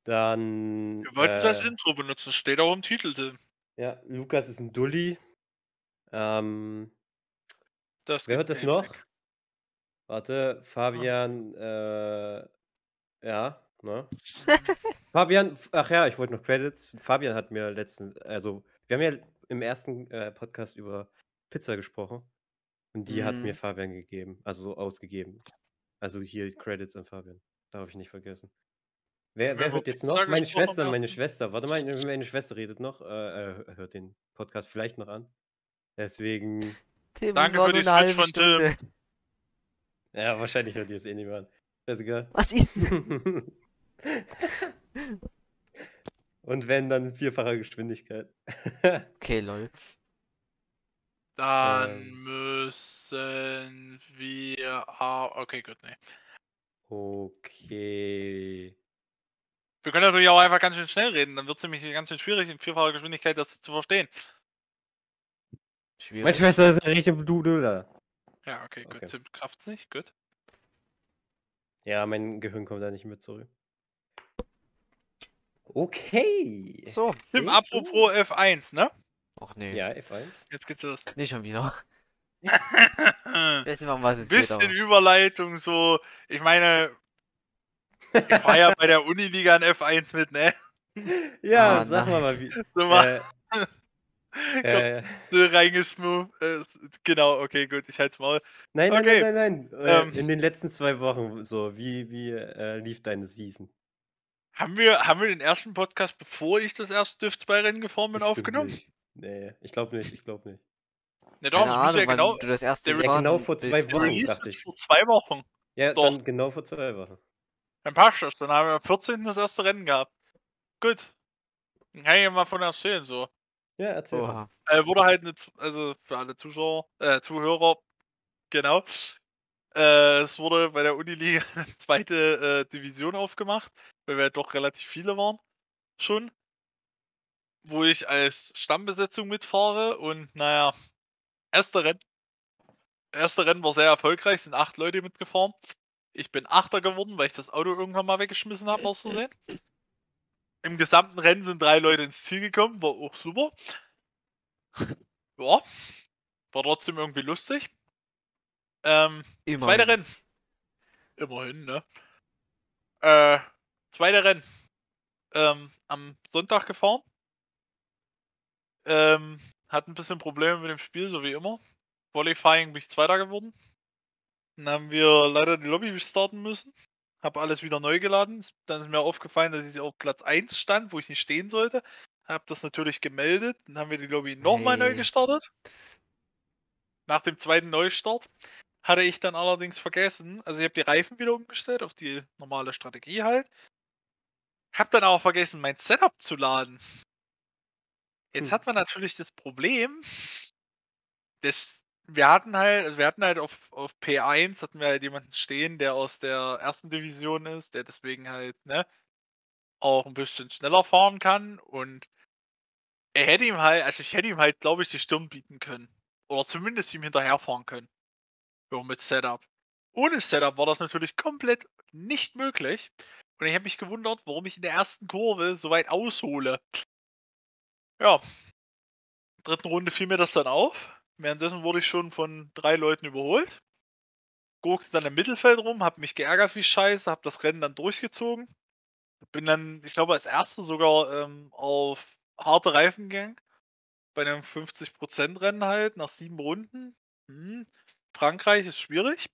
Dann. Wir wollten das äh, Intro benutzen, steht auch im Titel drin. Ja, Lukas ist ein Dulli. Ähm, Das wer hört das noch? weg. Warte, Fabian, äh, ja, ne? <laughs> Fabian, ach ja, ich wollte noch Credits. Fabian hat mir letztens, also, wir haben ja im ersten äh, Podcast über Pizza gesprochen. Und die hat mir Mhm. Fabian gegeben, also so ausgegeben. Also hier Credits an Fabian. Darf ich nicht vergessen. Wer, wer hört jetzt noch? Meine Schwester, meine? Schwester. Warte mal, meine Schwester redet noch. Äh, äh, hört den Podcast vielleicht noch an. Deswegen, Tim, Danke für die eine Switch von Tim. Ja, wahrscheinlich hört ihr es eh nicht mehr an. Ist egal. Was ist denn? <laughs> <laughs> Und wenn, dann in vierfacher Geschwindigkeit. <laughs> Okay, lol. Dann Ähm. müssen wir. Ah, okay, gut, nee. okay. Wir können natürlich auch einfach ganz schön schnell reden, dann wird es nämlich ganz schön schwierig, in vierfacher Geschwindigkeit das zu verstehen. Meine Schwierig. Schwester ist ein richtiger Dudler. Ja, okay, gut. Okay. Tim schafft's nicht, gut. Ja, mein Gehirn kommt da nicht mehr zurück. Okay. So. Tim, apropos F1, ne? Ach nee. Ja, F1. Jetzt geht's los. Nicht schon wieder. <laughs> Mal, um was es geht, bisschen aber. Überleitung, so. Ich meine, ich war ja bei der Uniliga in F1 mit, ne? Ja, Ah, sag mal nein. mal wie. So mal Äh, <laughs> äh, so reingesmooth. Äh, genau, okay, gut, ich halt's Maul. nein, nein, Okay, nein, nein, nein. Äh, ähm. in den letzten zwei Wochen, so, wie, wie äh, lief deine Season? Haben wir, haben wir den ersten Podcast, bevor ich das erste Düft 2 Rennen gefahren bin, Bestimmt aufgenommen? Nicht. Nee, ich glaube nicht, ich glaube nicht. Ne, doch, Keine Ahnung, ja genau. du das erste der- Ja, genau vor zwei Wochen, dachte ich. vor zwei Wochen. Ja, Doch. dann genau vor zwei Wochen. Dann passt das. Dann haben wir am 14. das erste Rennen gehabt. Gut. Dann kann ich ja mal von erzählen, so. Ja, erzähl. Oha. Äh, wurde halt eine, also für alle Zuschauer, äh, Zuhörer, genau. Äh, es wurde bei der Uniliga <laughs> eine zweite äh, Division aufgemacht, weil wir halt doch relativ viele waren. Schon. Wo ich als Stammbesetzung mitfahre und naja, erste Rennen. Erste Rennen war sehr erfolgreich, sind acht Leute mitgefahren. Ich bin Achter geworden, weil ich das Auto irgendwann mal weggeschmissen habe, aus Versehen. Im gesamten Rennen sind drei Leute ins Ziel gekommen, war auch super. <laughs> Ja, war trotzdem irgendwie lustig. Ähm, Immerhin. zweite Rennen. Immerhin, ne? Äh, zweite Rennen. Ähm, am Sonntag gefahren. Ähm, hat ein bisschen Probleme mit dem Spiel, so wie immer. Qualifying bin ich Zweiter geworden. Dann haben wir leider die Lobby starten müssen. Hab alles wieder neu geladen. Dann ist mir aufgefallen, dass ich auf Platz 1 stand, wo ich nicht stehen sollte. Hab das natürlich gemeldet. Dann haben wir die Lobby nochmal neu Hey. gestartet. Nach dem zweiten Neustart hatte ich dann allerdings vergessen, also ich habe die Reifen wieder umgestellt auf die normale Strategie halt. Hab dann aber vergessen, mein Setup zu laden. Jetzt Hm. hat man natürlich das Problem, dass wir hatten halt, also wir hatten halt auf, auf P1 hatten wir halt jemanden stehen, der aus der ersten Division ist, der deswegen halt, ne, auch ein bisschen schneller fahren kann und er hätte ihm halt, also ich hätte ihm halt, glaube ich, die Stirn bieten können. Oder zumindest ihm hinterherfahren können. So mit Setup. Ohne Setup war das natürlich komplett nicht möglich. Und ich habe mich gewundert, warum ich in der ersten Kurve so weit aushole. Ja. Dritten Runde fiel mir das dann auf. Währenddessen wurde ich schon von drei Leuten überholt. Guckte dann im Mittelfeld rum, hab mich geärgert wie scheiße, hab das Rennen dann durchgezogen. Bin dann, ich glaube, als erster sogar ähm, auf harte Reifen gegangen. Bei einem 50% Rennen halt, nach sieben Runden. Hm. Frankreich ist schwierig.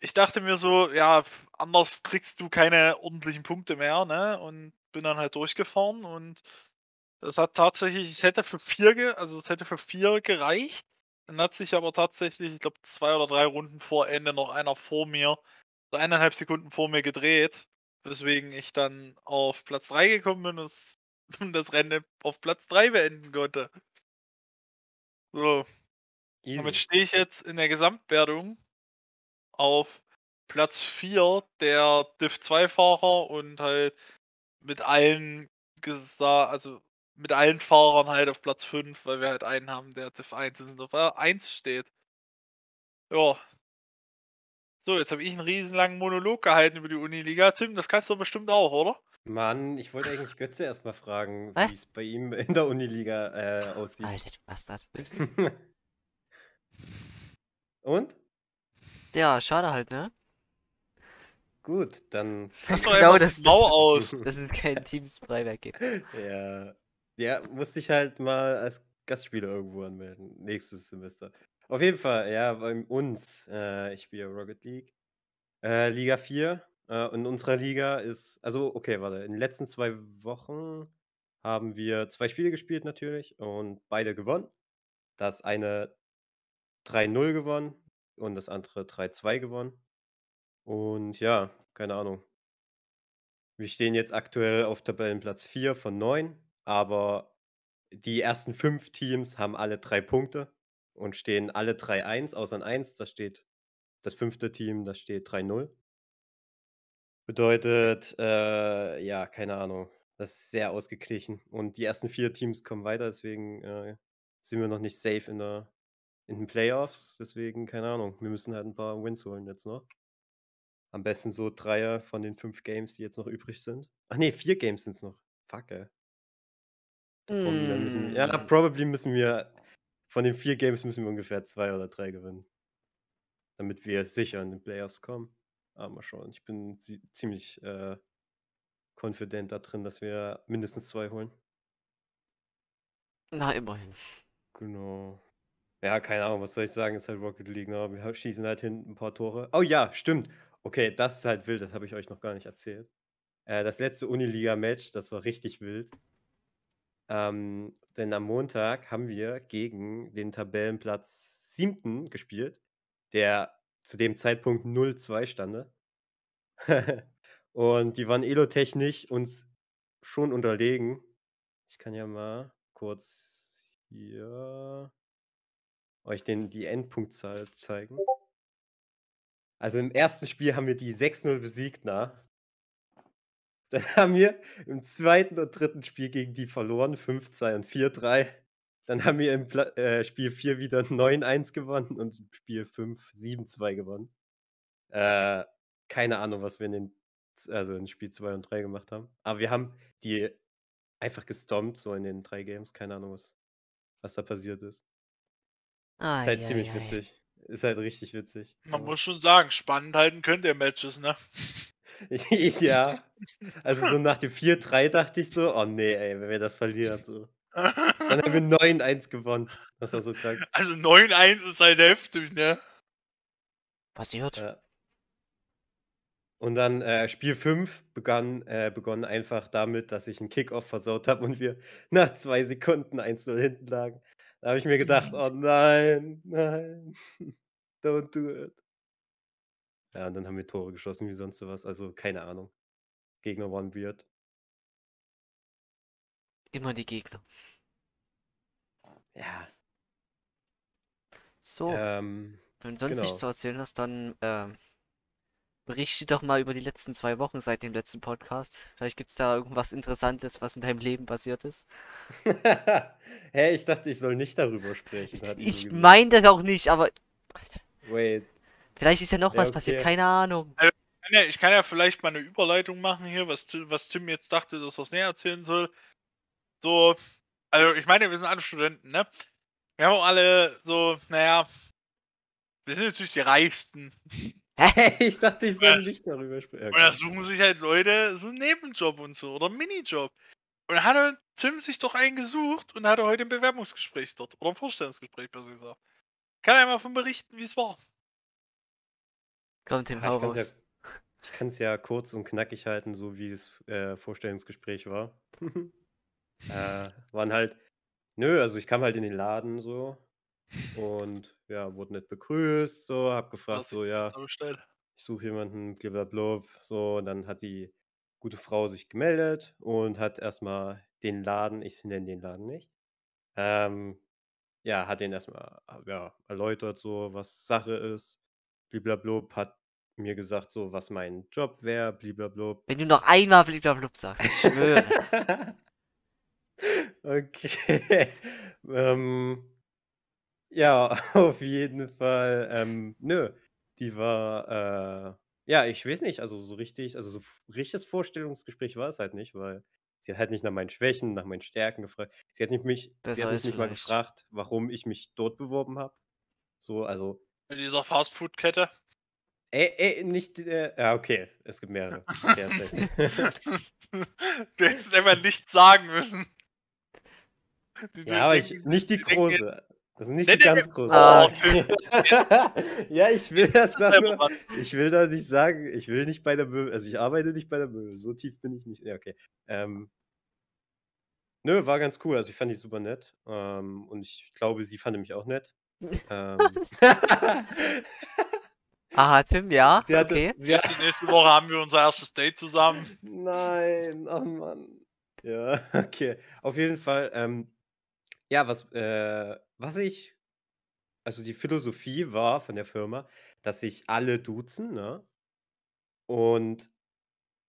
Ich dachte mir so, ja, anders kriegst du keine ordentlichen Punkte mehr, ne? Und bin dann halt durchgefahren und das hat tatsächlich, es hätte für vier, also es hätte für vier gereicht. Dann hat sich aber tatsächlich, ich glaube, zwei oder drei Runden vor Ende noch einer vor mir, so eineinhalb Sekunden vor mir gedreht, weswegen ich dann auf Platz 3 gekommen bin und das, <laughs> das Rennen auf Platz 3 beenden konnte. So, damit Easy. stehe ich jetzt in der Gesamtwertung auf Platz 4 der Div 2 Fahrer und halt mit allen also mit allen Fahrern halt auf Platz 5, weil wir halt einen haben, der Div 1 in Div 1 steht. Ja. So, jetzt habe ich einen riesenlangen Monolog gehalten über die Uniliga. Tim, das kannst du doch bestimmt auch, oder? Mann, ich wollte eigentlich Götze erstmal fragen, wie es bei ihm in der Uniliga äh, aussieht. Alter, du Bastard. <laughs> Und? Ja, schade halt, ne? Gut, dann. Doch Genau das- das das- <laughs> aus. Das sind keine Teams Freiberg gibt. <laughs> Ja. Ja, musste ich halt mal als Gastspieler irgendwo anmelden. Nächstes Semester. Auf jeden Fall, ja, bei uns. Äh, ich spiele Rocket League. Äh, Liga 4. Äh, in unserer Liga ist. Also, okay, warte. In den letzten zwei Wochen haben wir zwei Spiele gespielt natürlich und beide gewonnen. Das eine 3-0 gewonnen und das andere 3-2 gewonnen. Und ja, keine Ahnung. Wir stehen jetzt aktuell auf Tabellenplatz 4 von 9, aber die ersten fünf Teams haben alle drei Punkte und stehen alle 3-1, außer ein 1. Da steht das fünfte Team, das steht 3-0. Bedeutet, äh, ja, keine Ahnung. Das ist sehr ausgeglichen. Und die ersten vier Teams kommen weiter, deswegen äh, sind wir noch nicht safe in, der, in den Playoffs. Deswegen, keine Ahnung. Wir müssen halt ein paar Wins holen jetzt noch. Am besten so Dreier von den fünf Games, die jetzt noch übrig sind. Ach nee, vier Games sind es noch. Fuck, ey. Dann müssen, ja, Mm. probably müssen wir, von den vier Games müssen wir ungefähr zwei oder drei gewinnen. Damit wir sicher in den Playoffs kommen. Aber mal schauen. Ich bin zi- ziemlich äh, confident da drin, dass wir mindestens zwei holen. Na, immerhin. Genau. Ja, keine Ahnung, was soll ich sagen, ist halt Rocket League, ne? Wir schießen halt hinten ein paar Tore. Oh ja, stimmt. Okay, das ist halt wild, das habe ich euch noch gar nicht erzählt. Äh, das letzte Uniliga-Match, das war richtig wild. Ähm, denn am Montag haben wir gegen den Tabellenplatz 7. gespielt, der zu dem Zeitpunkt 0-2 stande. <laughs> Und die waren elotechnisch uns schon unterlegen. Ich kann ja mal kurz hier euch den, die Endpunktzahl zeigen. Also im ersten Spiel haben wir die 6-0 besiegt, na. Dann <laughs> haben wir im zweiten und dritten Spiel gegen die verloren, 5-2 und 4-3. Dann haben wir im Pla äh, Spiel 4 wieder 9-1 gewonnen und im Spiel 5 7-2 gewonnen. Äh, keine Ahnung, was wir in den, also in Spiel 2 und 3 gemacht haben. Aber wir haben die einfach gestompt, so in den drei Games. Keine Ahnung, was, was da passiert ist. Ah, Ist halt ziemlich witzig. Ist halt richtig witzig. Man muss schon sagen, spannend halten könnt ihr Matches, ne? <laughs> ja. <laughs> Also so nach dem 4-3 dachte ich so, oh nee, ey, wenn wir das verlieren. So. Dann haben wir <laughs> 9-1 gewonnen. Das war so krank. Also 9-1 ist halt heftig, ne? Passiert. Ja. Und dann äh, Spiel 5 begann, äh, begann einfach damit, dass ich einen Kickoff versaut habe und wir nach zwei Sekunden 1-0 hinten lagen. Da habe ich mir gedacht, oh nein, nein, <laughs> don't do it. Ja, und dann haben wir Tore geschossen wie sonst was. Also keine Ahnung. Gegner waren weird. Immer die Gegner. Ja. So, Ähm, wenn du sonst genau. nichts zu erzählen hast, dann ähm, berichte doch mal über die letzten zwei Wochen seit dem letzten Podcast. Vielleicht gibt es da irgendwas Interessantes, was in deinem Leben passiert ist. <laughs> Hä, ich dachte, ich soll nicht darüber sprechen. Ich meine das auch nicht, aber Wait. vielleicht ist ja noch Ja, was passiert, okay. keine Ahnung. Kann ja- Ich kann ja vielleicht mal eine Überleitung machen hier, was, Tim- was Tim jetzt dachte, dass er es näher erzählen soll. so, also ich meine, wir sind alle Studenten, ne? Wir haben auch alle so, naja, wir sind natürlich die Reichsten. <laughs> ich dachte, ich soll nicht darüber sprechen. Und da suchen sich halt Leute so einen Nebenjob und so oder einen Minijob. Und da hat er Tim sich doch einen gesucht und hatte heute ein Bewerbungsgespräch dort. Oder ein Vorstellungsgespräch, besser gesagt. Kann er mal von berichten, wie es war. Komm, Tim, Ja, hau ich kann es ja, raus. ich kann's ja kurz und knackig halten, so wie das äh, Vorstellungsgespräch war. <laughs> äh, waren halt, nö, also ich kam halt in den Laden so und ja, wurde nicht begrüßt, so, hab gefragt, Was so, ja, ich suche jemanden, blablabla, so, und dann hat die gute Frau sich gemeldet und hat erstmal den Laden, ich nenne den Laden nicht, ähm, ja, hat den erstmal ja, erläutert, so, was Sache ist, blablabla, hat mir gesagt, so, was mein Job wäre, blablabla. Wenn du noch einmal bliblablub sagst, ich schwöre. <laughs> Okay. <laughs> ähm, ja, <laughs> auf jeden Fall. Ähm, nö, die war, äh, ja, ich weiß nicht, also so richtig, also so richtiges Vorstellungsgespräch war es halt nicht, weil sie hat halt nicht nach meinen Schwächen, nach meinen Stärken gefragt. Sie hat nicht mich, sie Besser hat mich nicht mal gefragt, warum ich mich dort beworben habe. So, also, In dieser Fastfood-Kette. ey, ey, nicht, äh, ja, okay, es gibt mehrere. <laughs> Du hättest einfach nichts sagen müssen. Die- <laughs> die Ja, aber ich, nicht die die große. Also nicht Nee, die nee, ganz nee. große. Ah. Oh, Tim, <laughs> ja, ich will das sagen. Ich will da nicht sagen, ich will nicht bei der Möwe, also ich arbeite nicht bei der Möwe. So tief bin ich nicht. Ja, okay. Ähm, nö, war ganz cool. Also ich fand die super nett. Ähm, und ich glaube, sie fand mich auch nett. Ähm, <laughs> Aha, Tim, ja, sie hatte, okay. sie hat, Die nächste Woche haben wir unser erstes Date zusammen. Nein, oh Mann. Ja, <laughs> okay. Auf jeden Fall, ähm, ja, was, äh, was ich, also die Philosophie war von der Firma, dass sich alle duzen, ne? Und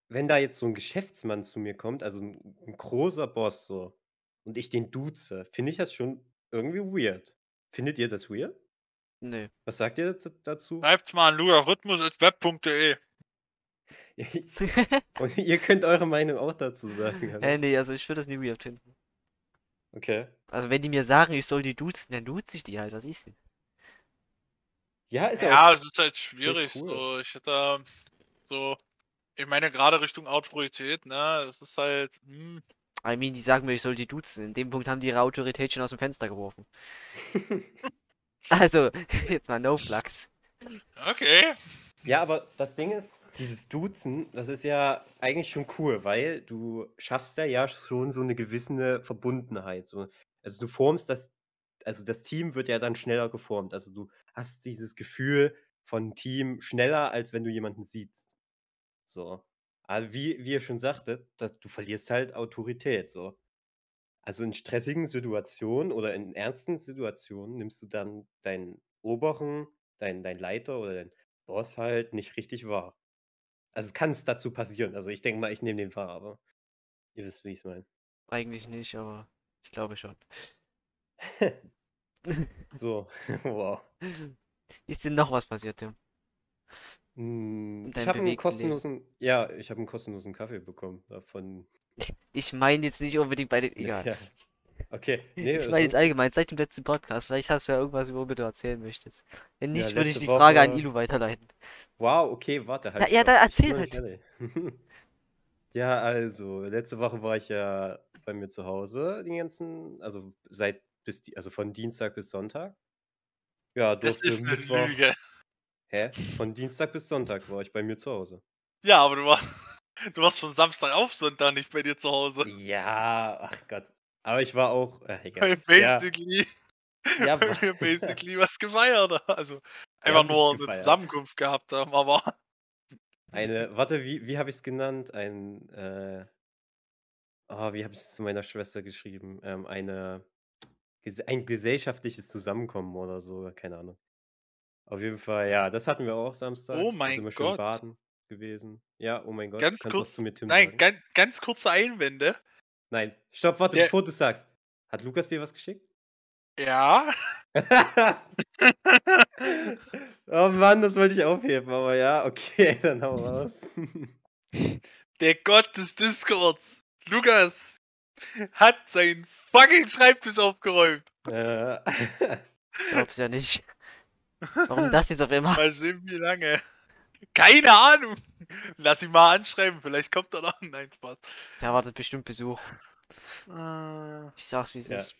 wenn da jetzt so ein Geschäftsmann zu mir kommt, also ein, ein großer Boss so, und ich den duze, finde ich das schon irgendwie weird. Findet ihr das weird? Nö. Was sagt ihr dazu-? Schreibt mal an logarithmus.web.de. <laughs> Und ihr könnt eure Meinung auch dazu sagen. <laughs> äh, nee, also ich würde das nie weird finden. Okay. Also wenn die mir sagen, ich soll die duzen, dann duze ich die halt, was ist denn? Ja, ist ja, Ja, auch. es ist halt schwierig. cool. So, ich hätte so, ich meine gerade Richtung Autorität, ne? Es ist halt, hm, I mean, die sagen mir, ich soll die duzen. In dem Punkt haben die ihre Autorität schon aus dem Fenster geworfen. <laughs> Also, <laughs> jetzt mal no flux. okay. Ja, aber das Ding ist, dieses Duzen, das ist ja eigentlich schon cool, weil du schaffst ja ja schon so eine gewisse Verbundenheit. So. Also du formst das, also das Team wird ja dann schneller geformt. Also du hast dieses Gefühl von Team schneller, als wenn du jemanden siehst. So. Aber wie, wie ihr schon sagtet, dass du verlierst halt Autorität. So. Also in stressigen Situationen oder in ernsten Situationen nimmst du dann deinen oberen, deinen, deinen Leiter oder deinen Boss halt nicht richtig wahr. Also kann es dazu passieren. Also ich denke mal, ich nehme den wahr, aber ihr wisst, wie ich es meine. Eigentlich nicht, aber ich glaube schon. <laughs> So, <laughs> <laughs> wow. Ist denn noch was passiert, Tim? Hm, Ich habe einen bewegten Leben. kostenlosen, ja, ich habe einen kostenlosen Kaffee bekommen davon. Ich meine jetzt nicht unbedingt bei den. Egal. Ja. Okay, <laughs> nee, Ich meine jetzt allgemein, seit dem letzten Podcast. Vielleicht hast du ja irgendwas, worüber du erzählen möchtest. Wenn Ja, nicht, würde ich die Frage an Woche- Ilu weiterleiten. Wow, okay, warte halt. Na, ja, dann erzähl fertig. <laughs> Ja, also, letzte Woche war ich ja bei mir zu Hause, den ganzen, also seit bis die, also von Dienstag bis Sonntag. Ja, Das durfte ist eine Mittwoch. Lüge. Hä? Von Dienstag bis Sonntag war ich bei mir zu Hause. Ja, aber du, war, <laughs> du warst von Samstag auf Sonntag nicht bei dir zu Hause. Ja, ach Gott. Aber ich war auch. Äh, egal. Ja, basically, ja, <laughs> weil wir <laughs> basically was gefeiert. Also einfach nur eine gefeiert. Zusammenkunft gehabt haben, aber eine, warte, wie, wie habe ich es genannt? Ein, äh, oh, wie habe ich es zu meiner Schwester geschrieben? Ähm, eine, ein gesellschaftliches Zusammenkommen oder so, keine Ahnung. Auf jeden Fall, ja, das hatten wir auch samstags. Oh Da mein sind wir Gott. baden gewesen. Ja, oh mein Gott. ganz du kannst kurz, zu mir Tim nein, sagen. ganz, ganz kurze Einwände. Nein, stopp, warte, Der- bevor du sagst. Hat Lukas dir was geschickt? Ja, <laughs> oh Mann, das wollte ich aufheben, aber ja, okay, <laughs> dann hau raus. der Gott des Discords. Lukas, hat seinen fucking Schreibtisch aufgeräumt. Äh, Glaub's ja nicht. <laughs> Warum das jetzt auf einmal? Mal sehen, wie lange. Keine Ahnung. Lass ihn mal anschreiben, vielleicht kommt er noch. <laughs> Nein, Spaß. Der erwartet bestimmt Besuch. Äh, Ich sag's wie es Ja. ist.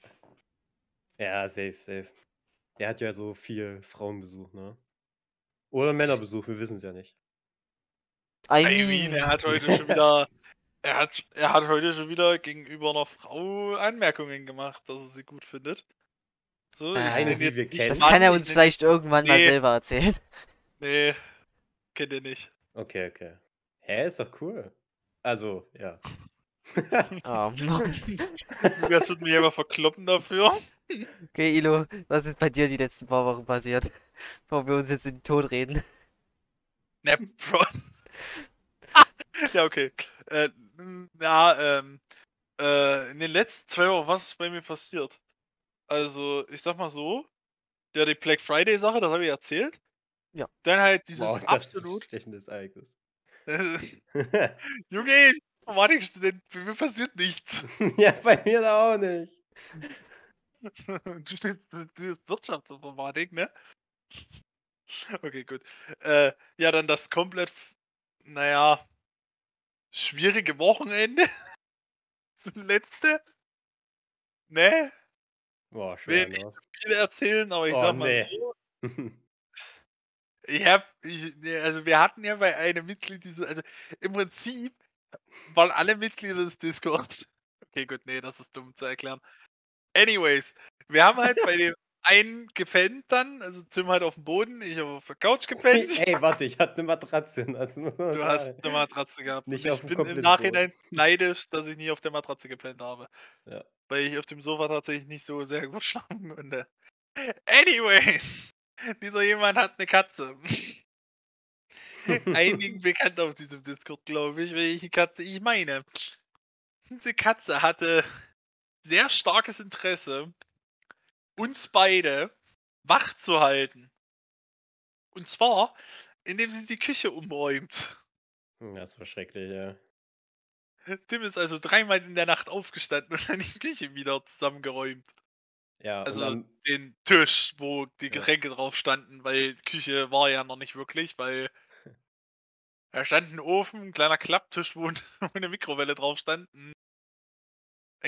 ja, safe, safe. Der hat ja so viel Frauenbesuch, ne? Oder Männerbesuch, wir wissen es ja nicht. I I mean, er hat heute schon wieder. Er hat, er hat heute schon wieder gegenüber einer Frau Anmerkungen gemacht, dass er sie gut findet. So, Äh, ich Eine, die wir kennen. das kann er uns vielleicht irgendwann mal Nee. selber erzählen. Nee, kennt ihr nicht. Okay, okay. Hä, ist doch cool. Also, ja. <laughs> Oh Mann. Lukas wird mich aber verkloppen dafür. Okay, Ilo, was ist bei dir die letzten paar Wochen passiert? <laughs> Bevor wir uns jetzt in den Tod reden. Ne, Bro. <laughs> ja, okay. Äh, n- ja, ähm, äh, in den letzten zwei Wochen, was ist bei mir passiert? Also, ich sag mal so, ja, die Black Friday Sache, das habe ich erzählt. Ja. Dann halt dieses wow, <laughs> das ist ein absolut. stechendes Ereignis. <laughs> <laughs> Junge, Informatikstudent, bei mir passiert nichts. ja, bei mir da auch nicht. Du stehst studierst Wirtschaftsinformatik, ne? Okay, gut. Äh, ja, dann das komplett, naja, schwierige Wochenende. Letzte. Ne? Boah, Will schwer, nicht ne? Viel erzählen, aber ich Oh, sag mal nee. so. Ich hab, ich, also wir hatten ja bei einem Mitglied diese, also im Prinzip waren alle Mitglieder des Discords. <laughs> Okay, gut, nee, das ist dumm zu erklären. Anyways, wir haben halt bei dem <laughs> einen gepennt dann, also Tim halt auf dem Boden, ich auf der Couch gepennt. Ey, warte, ich hatte eine Matratze. Du hast sagen. eine Matratze gehabt. Nicht ich bin im Nachhinein <laughs> neidisch, dass ich nie auf der Matratze gepennt habe. Ja. Weil ich auf dem Sofa tatsächlich nicht so sehr gut schlafen konnte. Anyways, dieser jemand hat eine Katze. <laughs> Einigen bekannt auf diesem Discord, glaube ich, welche Katze ich meine. Diese Katze hatte sehr starkes Interesse, uns beide wach zu halten. Und zwar, indem sie die Küche umräumt. Hm, Das war schrecklich, ja. Tim ist also dreimal in der Nacht aufgestanden und dann die Küche wieder zusammengeräumt. Ja, Also am, den Tisch, wo die Ja. Getränke drauf standen, weil Küche war ja noch nicht wirklich, weil <laughs> da stand ein Ofen, ein kleiner Klapptisch, wo <laughs> wo eine Mikrowelle drauf stand, ein-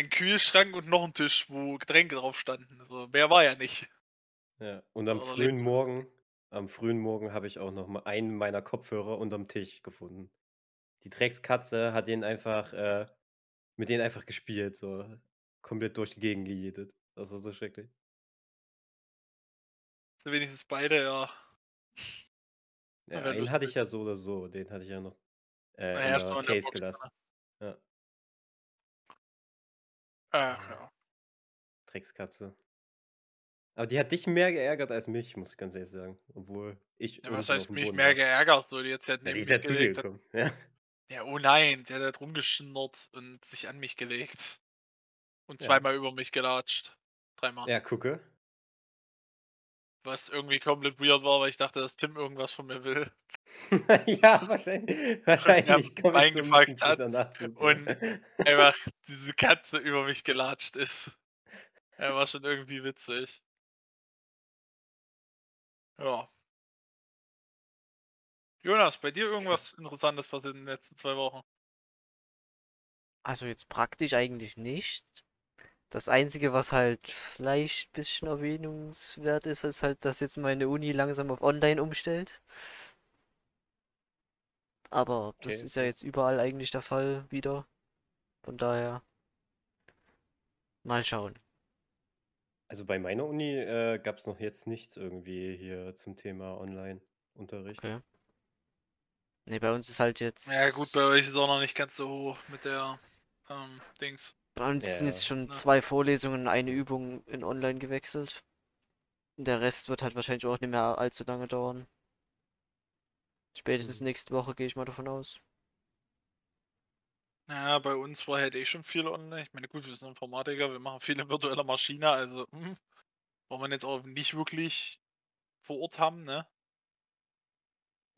Kühlschrank und noch ein Tisch, wo Getränke drauf standen. Also mehr war ja nicht. ja. und am Oder frühen Morgen, am frühen Morgen habe ich auch noch mal einen meiner Kopfhörer unterm Tisch gefunden. Die Dreckskatze hat den einfach, äh, mit denen einfach gespielt, so komplett durch die Gegend gejedet. Das war so schrecklich. Wenigstens beide, ja. Ja, einen hatte ich ja so oder so, den hatte ich ja noch äh, in ja, der Case Box gelassen. Ja, Ach ja. Dreckskatze. Aber die hat dich mehr geärgert als mich, muss ich ganz ehrlich sagen. Obwohl ich. ja was heißt mich Boden mehr war. geärgert, so die jetzt halt Ja, die ist ja zu dir gekommen. <laughs> Ja. Ja, oh nein, der hat halt rumgeschnurrt und sich an mich gelegt. Und Ja. zweimal über mich gelatscht. Dreimal. ja, gucke. Was irgendwie komplett weird war, weil ich dachte, dass Tim irgendwas von mir will. <laughs> ja, wahrscheinlich. <laughs> Wahrscheinlich komme ich so hat und Einfach diese Katze über mich gelatscht ist. Er war schon irgendwie witzig. Ja. Jonas, bei dir irgendwas Interessantes passiert in den letzten zwei Wochen? Also jetzt praktisch eigentlich nicht. Das Einzige, was halt vielleicht ein bisschen erwähnungswert ist, ist halt, dass jetzt meine Uni langsam auf Online umstellt. Aber das Okay, ist ja das- jetzt überall eigentlich der Fall wieder. Von daher mal schauen. Also bei meiner Uni äh, gab es noch jetzt nichts irgendwie hier zum Thema Online-Unterricht. Okay. Ne, bei uns ist halt jetzt. Ja gut, bei euch ist auch noch nicht ganz so hoch mit der ähm, Dings. Bei uns sind Ja, jetzt schon zwei Vorlesungen, eine Übung in Online gewechselt. Und Der Rest wird halt wahrscheinlich auch nicht mehr allzu lange dauern. Spätestens Mhm. nächste Woche gehe ich mal davon aus. Ja, bei uns war halt eh schon viel online. Ich meine, gut, wir sind Informatiker, wir machen viel in virtueller Maschine, also hm, braucht man jetzt auch nicht wirklich vor Ort haben, ne?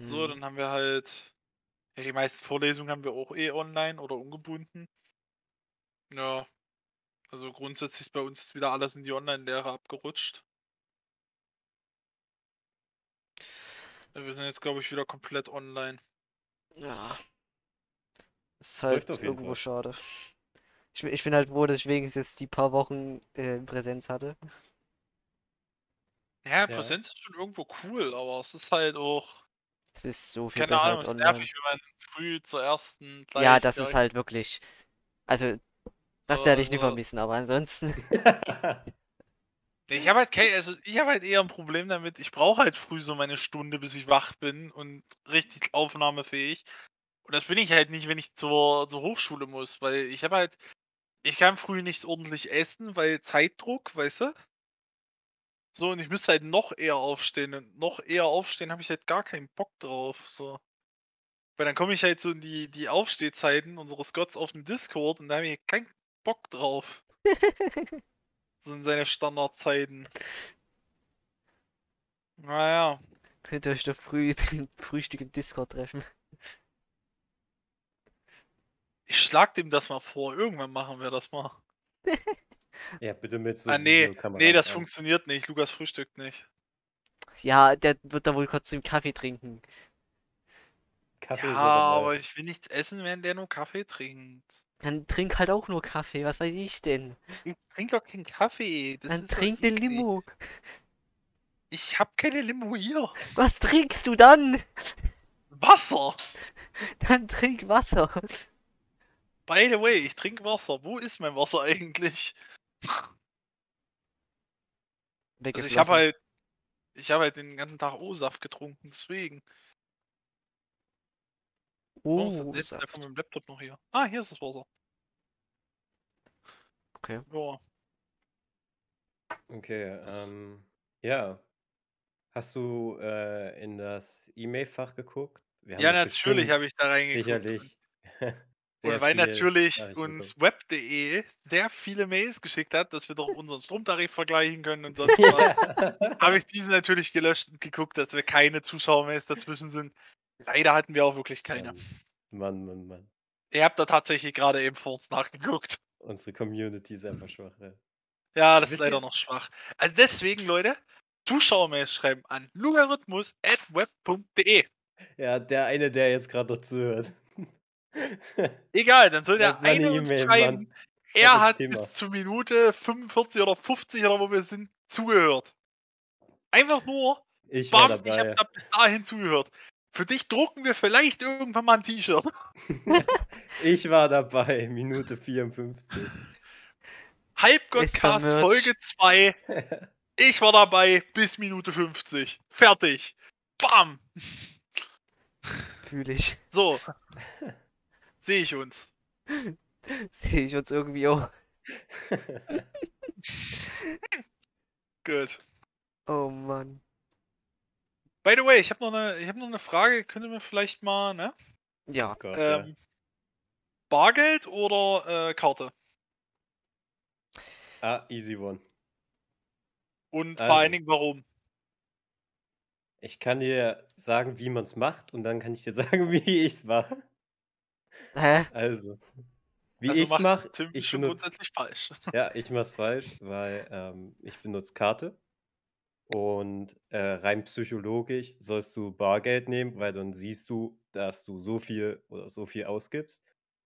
So, Hm. dann haben wir halt. Ja, die meisten Vorlesungen haben wir auch eh online oder ungebunden. Ja, Also grundsätzlich ist bei uns ist wieder alles in die Online-Lehre abgerutscht. Ja, Wir sind jetzt, glaube ich, wieder komplett online. Ja. Ist halt irgendwo Fall. schade. Ich, bin- ich bin halt froh, dass ich wenigstens jetzt die paar Wochen äh, in Präsenz hatte. Ja, Ja. Präsenz ist schon irgendwo cool, aber es ist halt auch, Es ist so viel keine besser Ahnung, als es ist online. nervig, wenn man früh zur ersten Ja, gleich das ist halt wirklich. Also, das werde ich nie vermissen, aber ansonsten. <laughs> Ich habe halt also ich habe halt eher ein Problem damit, ich brauche halt früh so meine Stunde, bis ich wach bin und richtig aufnahmefähig. Und das bin ich halt nicht, wenn ich zur, zur Hochschule muss, weil ich habe halt, ich kann früh nicht ordentlich essen, weil Zeitdruck, weißt du? So, und ich müsste halt noch eher aufstehen und noch eher aufstehen habe ich halt gar keinen Bock drauf, so. Weil dann komme ich halt so in die, die Aufstehzeiten unseres Gotts auf dem Discord und da habe ich keinen Bock drauf. <laughs> So in seine Standardzeiten. Naja. Könnt ihr euch doch früh <laughs> zum Frühstück im Discord treffen. Ich schlag dem das mal vor. Irgendwann machen wir das mal. <laughs> ja, bitte mit so ah, nee. Nee, das an. funktioniert nicht. Lukas frühstückt nicht. Ja, der wird da wohl kurz einen Kaffee trinken. Kaffee ja, er aber ich will nichts essen, wenn der nur Kaffee trinkt. Dann trink halt auch nur Kaffee, was weiß ich denn? Ich trink doch keinen Kaffee. Das Dann trink eine. Limo. Ich hab keine Limo hier. Was trinkst du dann? Wasser. Dann trink Wasser. By the way, ich trinke Wasser. Wo ist mein Wasser eigentlich? Also ich habe halt, ich habe halt den ganzen Tag O-Saft getrunken, deswegen. Ist Oh, denn jetzt der von meinem Laptop noch hier? Ah, hier ist das Wasser. Okay. Ja. Okay, ähm, ja. Hast du äh, in das E-Mail-Fach geguckt? Wir haben Ja, natürlich habe ich da reingeguckt. Sicherlich. <laughs> Und weil natürlich uns web.de sehr viele Mails geschickt hat, dass wir doch unseren Stromtarif vergleichen können und sonst <laughs> was, ja. habe ich diese natürlich gelöscht und geguckt, dass wir keine Zuschauermails dazwischen sind. Leider hatten wir auch wirklich keine. Mann, Mann, Mann. Ihr habt da tatsächlich gerade eben vor uns nachgeguckt. Unsere Community ist einfach schwach. Ja. Ja, das ist Wisst leider ihr- noch schwach. Also deswegen, Leute, Zuschauermails schreiben an logarithmus.web.de. ja, der eine, der jetzt gerade noch zuhört. <laughs> Egal, dann soll der eine eine uns schreiben, Mann. er hat Thema. bis zur Minute 45 oder 50 oder wo wir sind, zugehört. Einfach nur, Ich bam, ich habe da bis dahin zugehört. Für dich drucken wir vielleicht irgendwann mal ein T-Shirt. <laughs> Ich war dabei, Minute 54. Halbgottcast. Folge 2. <laughs> Ich war dabei bis Minute 50. Fertig. Bam. Fühle ich. So. <laughs> Sehe ich uns. Sehe ich uns irgendwie auch. Gut. Oh Mann. By the way, ich habe noch eine, ich habe noch eine Frage. Könnt ihr mir vielleicht mal, ne? Ja. Oh Gott, ja. Ähm, Bargeld oder äh, Karte? Ah, easy one. Und vor Also. allen Dingen warum? Ich kann dir sagen, wie man es macht und dann kann ich dir <laughs> sagen, wie ich es mache. Hä? Also, wie also ich es mache, ich benutze grundsätzlich falsch. Ja, ich mache es falsch, weil ähm, ich benutze Karte. Und äh, rein psychologisch sollst du Bargeld nehmen, weil dann siehst du, dass du so viel oder so viel ausgibst.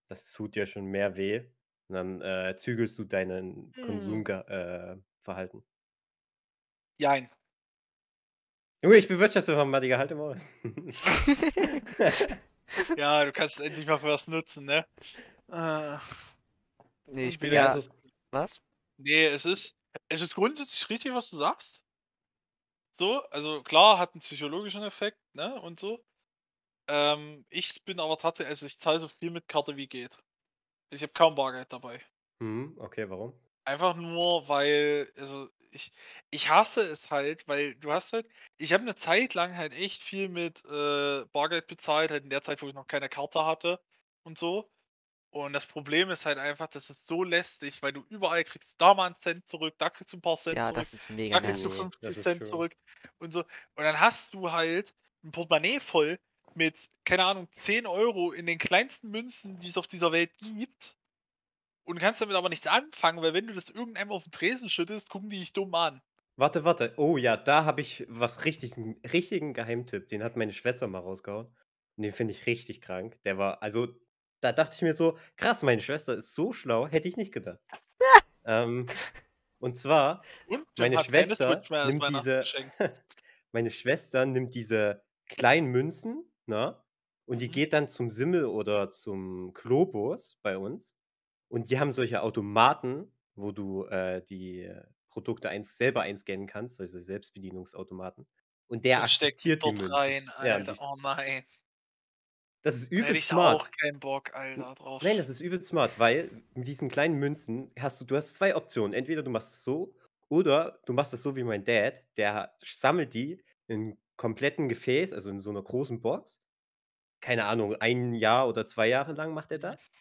Das tut dir schon mehr weh. Und dann äh, zügelst du deinen Hm. Konsumverhalten. Äh. Jein. Junge, ich bin Wirtschaftsinformatiker, halt im Maul. <laughs> <laughs> Ja, du kannst endlich mal für was nutzen, ne? Äh, Nee, ich bin ja. also, Was? nee, es ist, es ist grundsätzlich richtig, was du sagst. So, also klar, hat einen psychologischen Effekt, ne? Und so. Ähm, ich bin aber tatsächlich, also ich zahle so viel mit Karte wie geht. Ich habe kaum Bargeld dabei. hm, okay, warum? Einfach nur, weil, also ich, ich hasse es halt, weil du hast halt, ich habe eine Zeit lang halt echt viel mit äh, Bargeld bezahlt, halt in der Zeit, wo ich noch keine Karte hatte und so. Und das Problem ist halt einfach, das ist so lästig, weil du überall kriegst da mal einen Cent zurück, da kriegst du ein paar Cent Ja, zurück, das ist mega da kriegst du Nee, nervig. das 50 ist Cent schön. zurück und so. Und dann hast du halt ein Portemonnaie voll mit, keine Ahnung, 10 Euro in den kleinsten Münzen, die es auf dieser Welt gibt. und kannst damit aber nichts anfangen, weil wenn du das irgendeinem auf den Tresen schüttest, gucken die dich dumm an. Warte, warte. Oh ja, da habe ich was richtig 'n richtigen Geheimtipp. Den hat meine Schwester mal rausgehauen. Und den finde ich richtig krank. Der war also, da dachte ich mir so: „Krass, meine Schwester ist so schlau, hätte ich nicht gedacht.“ <laughs> Ähm, und zwar, Und meine Schwester nimmt diese <laughs> meine Schwester nimmt diese kleinen Münzen, ne, und die Mhm. geht dann zum Simmel oder zum Globus bei uns. Und die haben solche Automaten, wo du, äh, die Produkte eins selber einscannen kannst, solche Selbstbedienungsautomaten. Und der Und steckt die akzeptiert die dort Münzen. rein, Ja, Alter. die Oh nein. Das ist Da hätte ich smart. auch keinen Bock, Alter, drauf. Nein, das ist übelst smart, weil mit diesen kleinen Münzen hast du du hast 2 Optionen. Entweder du machst es so oder du machst es so wie mein Dad, der sammelt die in kompletten Gefäß, also in so 'ner großen Box. Keine Ahnung, 1 Jahr oder 2 Jahre lang macht er das.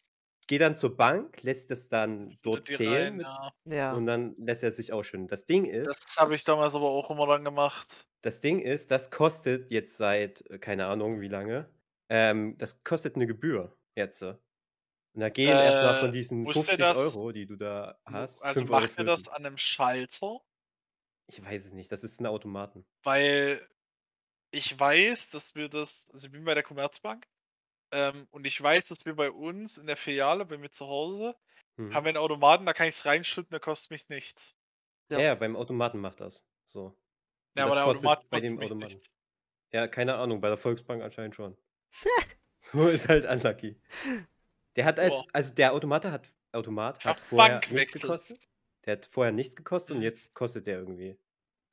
Geht dann zur Bank, lässt es dann dort zählen rein, mit ja. Ja. und dann lässt er sich ausschütten. Das Ding ist Das habe ich damals aber auch immer dann gemacht. das Ding ist, das kostet jetzt seit, äh, keine Ahnung wie lange ähm, das kostet 'ne Gebühr jetzt. Und da gehen erst mal von Äh, diesen muss der 50 das €, die du da hast, also 5 € macht er das an 'nem Schalter? Ich weiß es nicht, das ist 'n Automaten. Weil ich weiß, dass wir das also ich bin bei der Commerzbank, ähm, und ich weiß, dass wir bei uns in der Filiale, bei mir zu Hause, haben Mhm. wir 'n Automaten, da kann ich's reinschütten, der kostet mich nichts. Ja, Ja. beim Automaten macht das so. Und Ja, aber der kostet Automat bei kostet dem mich Automaten. nichts. Ja, keine Ahnung, bei der Volksbank anscheinend schon. <laughs> So ist halt unlucky. Der hat als also der Automate hat Automat hat vorher nichts gekostet. Der hat vorher nichts gekostet und jetzt kostet der irgendwie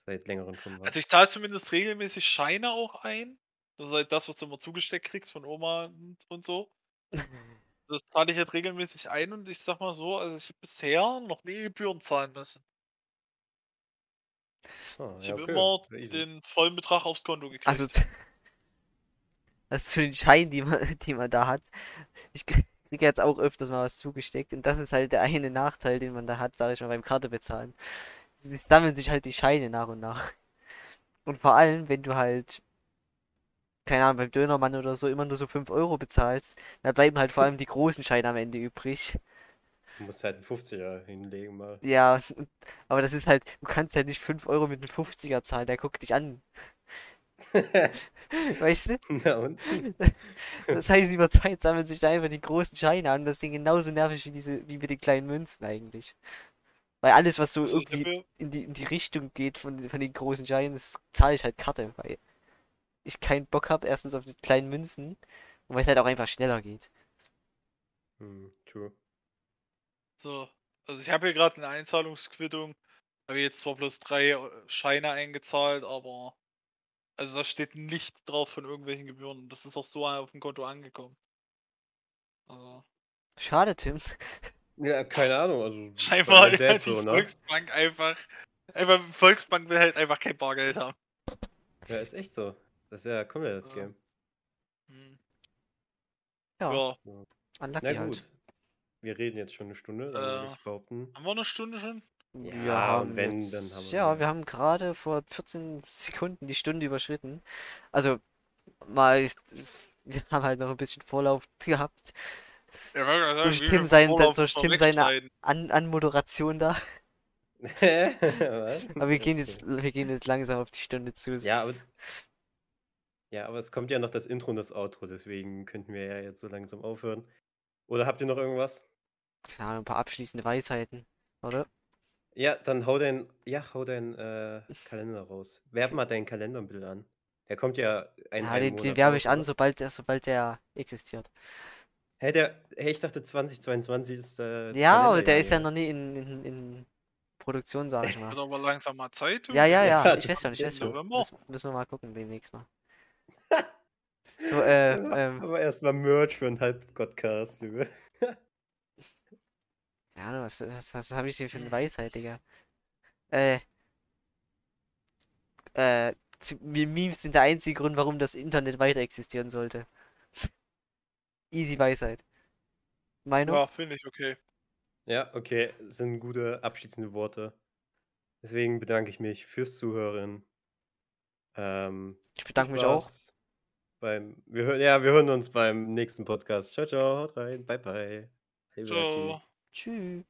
seit Längerem schon was. Also ich zahle zumindest regelmäßig Scheine auch ein. Das ist halt das, was du immer zugesteckt kriegst von Oma und und so. Das zahle ich halt regelmäßig ein und ich sage mal so, also ich habe bisher noch nie Gebühren zahlen müssen. Ah, Ich ja, habe okay. immer den vollen Betrag aufs Konto gekriegt. Also also zu den Scheinen, die man <laughs> die man da hat. Ich kriege jetzt auch öfters mal was zugesteckt und das ist halt der eine Nachteil, den man da hat, sage ich mal, beim Karte bezahlen. Es sammeln sich halt die Scheine nach und nach. Und vor allem, wenn du halt keine Ahnung, beim Dönermann oder so immer nur so 5 € bezahlst, da bleiben halt vor allem die großen Scheine am Ende übrig. Du musst halt 'n 50er hinlegen mal. Ja, aber das ist halt du kannst halt nicht 5 € mit 'nem 50er zahlen, der guckt dich an. <laughs> Weißt du? Na und? Das heißt, über Zeit sammeln sich da einfach die großen Scheine an. Das Ding genauso nervig wie diese wie mit den kleinen Münzen eigentlich. Weil alles, was so Also irgendwie in die in die Richtung geht von von den großen Scheinen, das zahle ich halt Karte, weil ich keinen Bock habe, erstens auf die kleinen Münzen und weil's halt auch einfach schneller geht. Mhm, true. So, also ich habe hier grad 'ne Einzahlungsquittung. Habe jetzt zwar 3 Eu Scheine eingezahlt, aber also da steht nichts drauf von irgendwelchen Gebühren. Das ist auch so auf'm Konto angekommen. Also Schade, Tim. Ja, keine Ahnung, also <laughs> Scheinbar ist Dad halt die so, ne? Volksbank einfach einfach Volksbank will halt einfach kein Bargeld haben. Ja, ist echt so. Das ist ja komplettes Ja. Mhm. Ja, Ja. Ja. unlucky Na halt. gut. Wir reden jetzt schon 'ne Stunde, würde Äh, ich behaupten haben wir 'ne Stunde schon? Ja, und wenn, jetzt dann haben wir ja, wir haben grade vor 14 Sekunden die Stunde überschritten. Also, mal wir <laughs> haben halt noch 'n bisschen Vorlauf gehabt. Ja, sagen, Durch Tim sein Vorlauf durch Tim seine? An Anmoderation da. <laughs> Was? Aber wir gehen jetzt wir gehen jetzt langsam auf die Stunde zu. Ja, aber Es ja, aber es kommt ja noch das Intro und das Outro, deswegen könnten wir ja jetzt so langsam aufhören. Oder habt ihr noch irgendwas? keine Ahnung, 'n paar abschließende Weisheiten, oder? Ja, dann hau dein ja, hau deinen, äh, Kalender raus. Werf mal deinen Kalender 'n bisschen an. Der kommt ja in Ja, den den raus, ich an, sobald der sobald der existiert. Hä, der hey, ich dachte 2022 ist der Ja, aber der ist ja noch nie in in in Produktion, sage ich <laughs> Wird mal. aber langsam mal Zeit. Ja, ja, Ja, ja, <laughs> ich weiß schon, ich weiß schon. Müssen müssen wir mal gucken demnächst mal. <laughs> So, äh, ähm aber erst mal Merch für 'n Halbgott-Cast, Junge. Keine Ahnung, was was was habe ich denn für 'ne Weisheit, Digga? Äh äh, Memes sind der einzige Grund, warum das Internet weiter existieren sollte. <laughs> Easy Weisheit. Meinung? Ja, finde ich okay. Ja, okay, sind gute abschließende Worte. Deswegen bedanke ich mich fürs Zuhören. Ähm, Ich bedanke mich auch. Beim wir hören ja, wir hören uns beim nächsten Podcast. Tschau, tschau, haut rein. Bye, bye. Arrivederci. Tschau. Tschüss.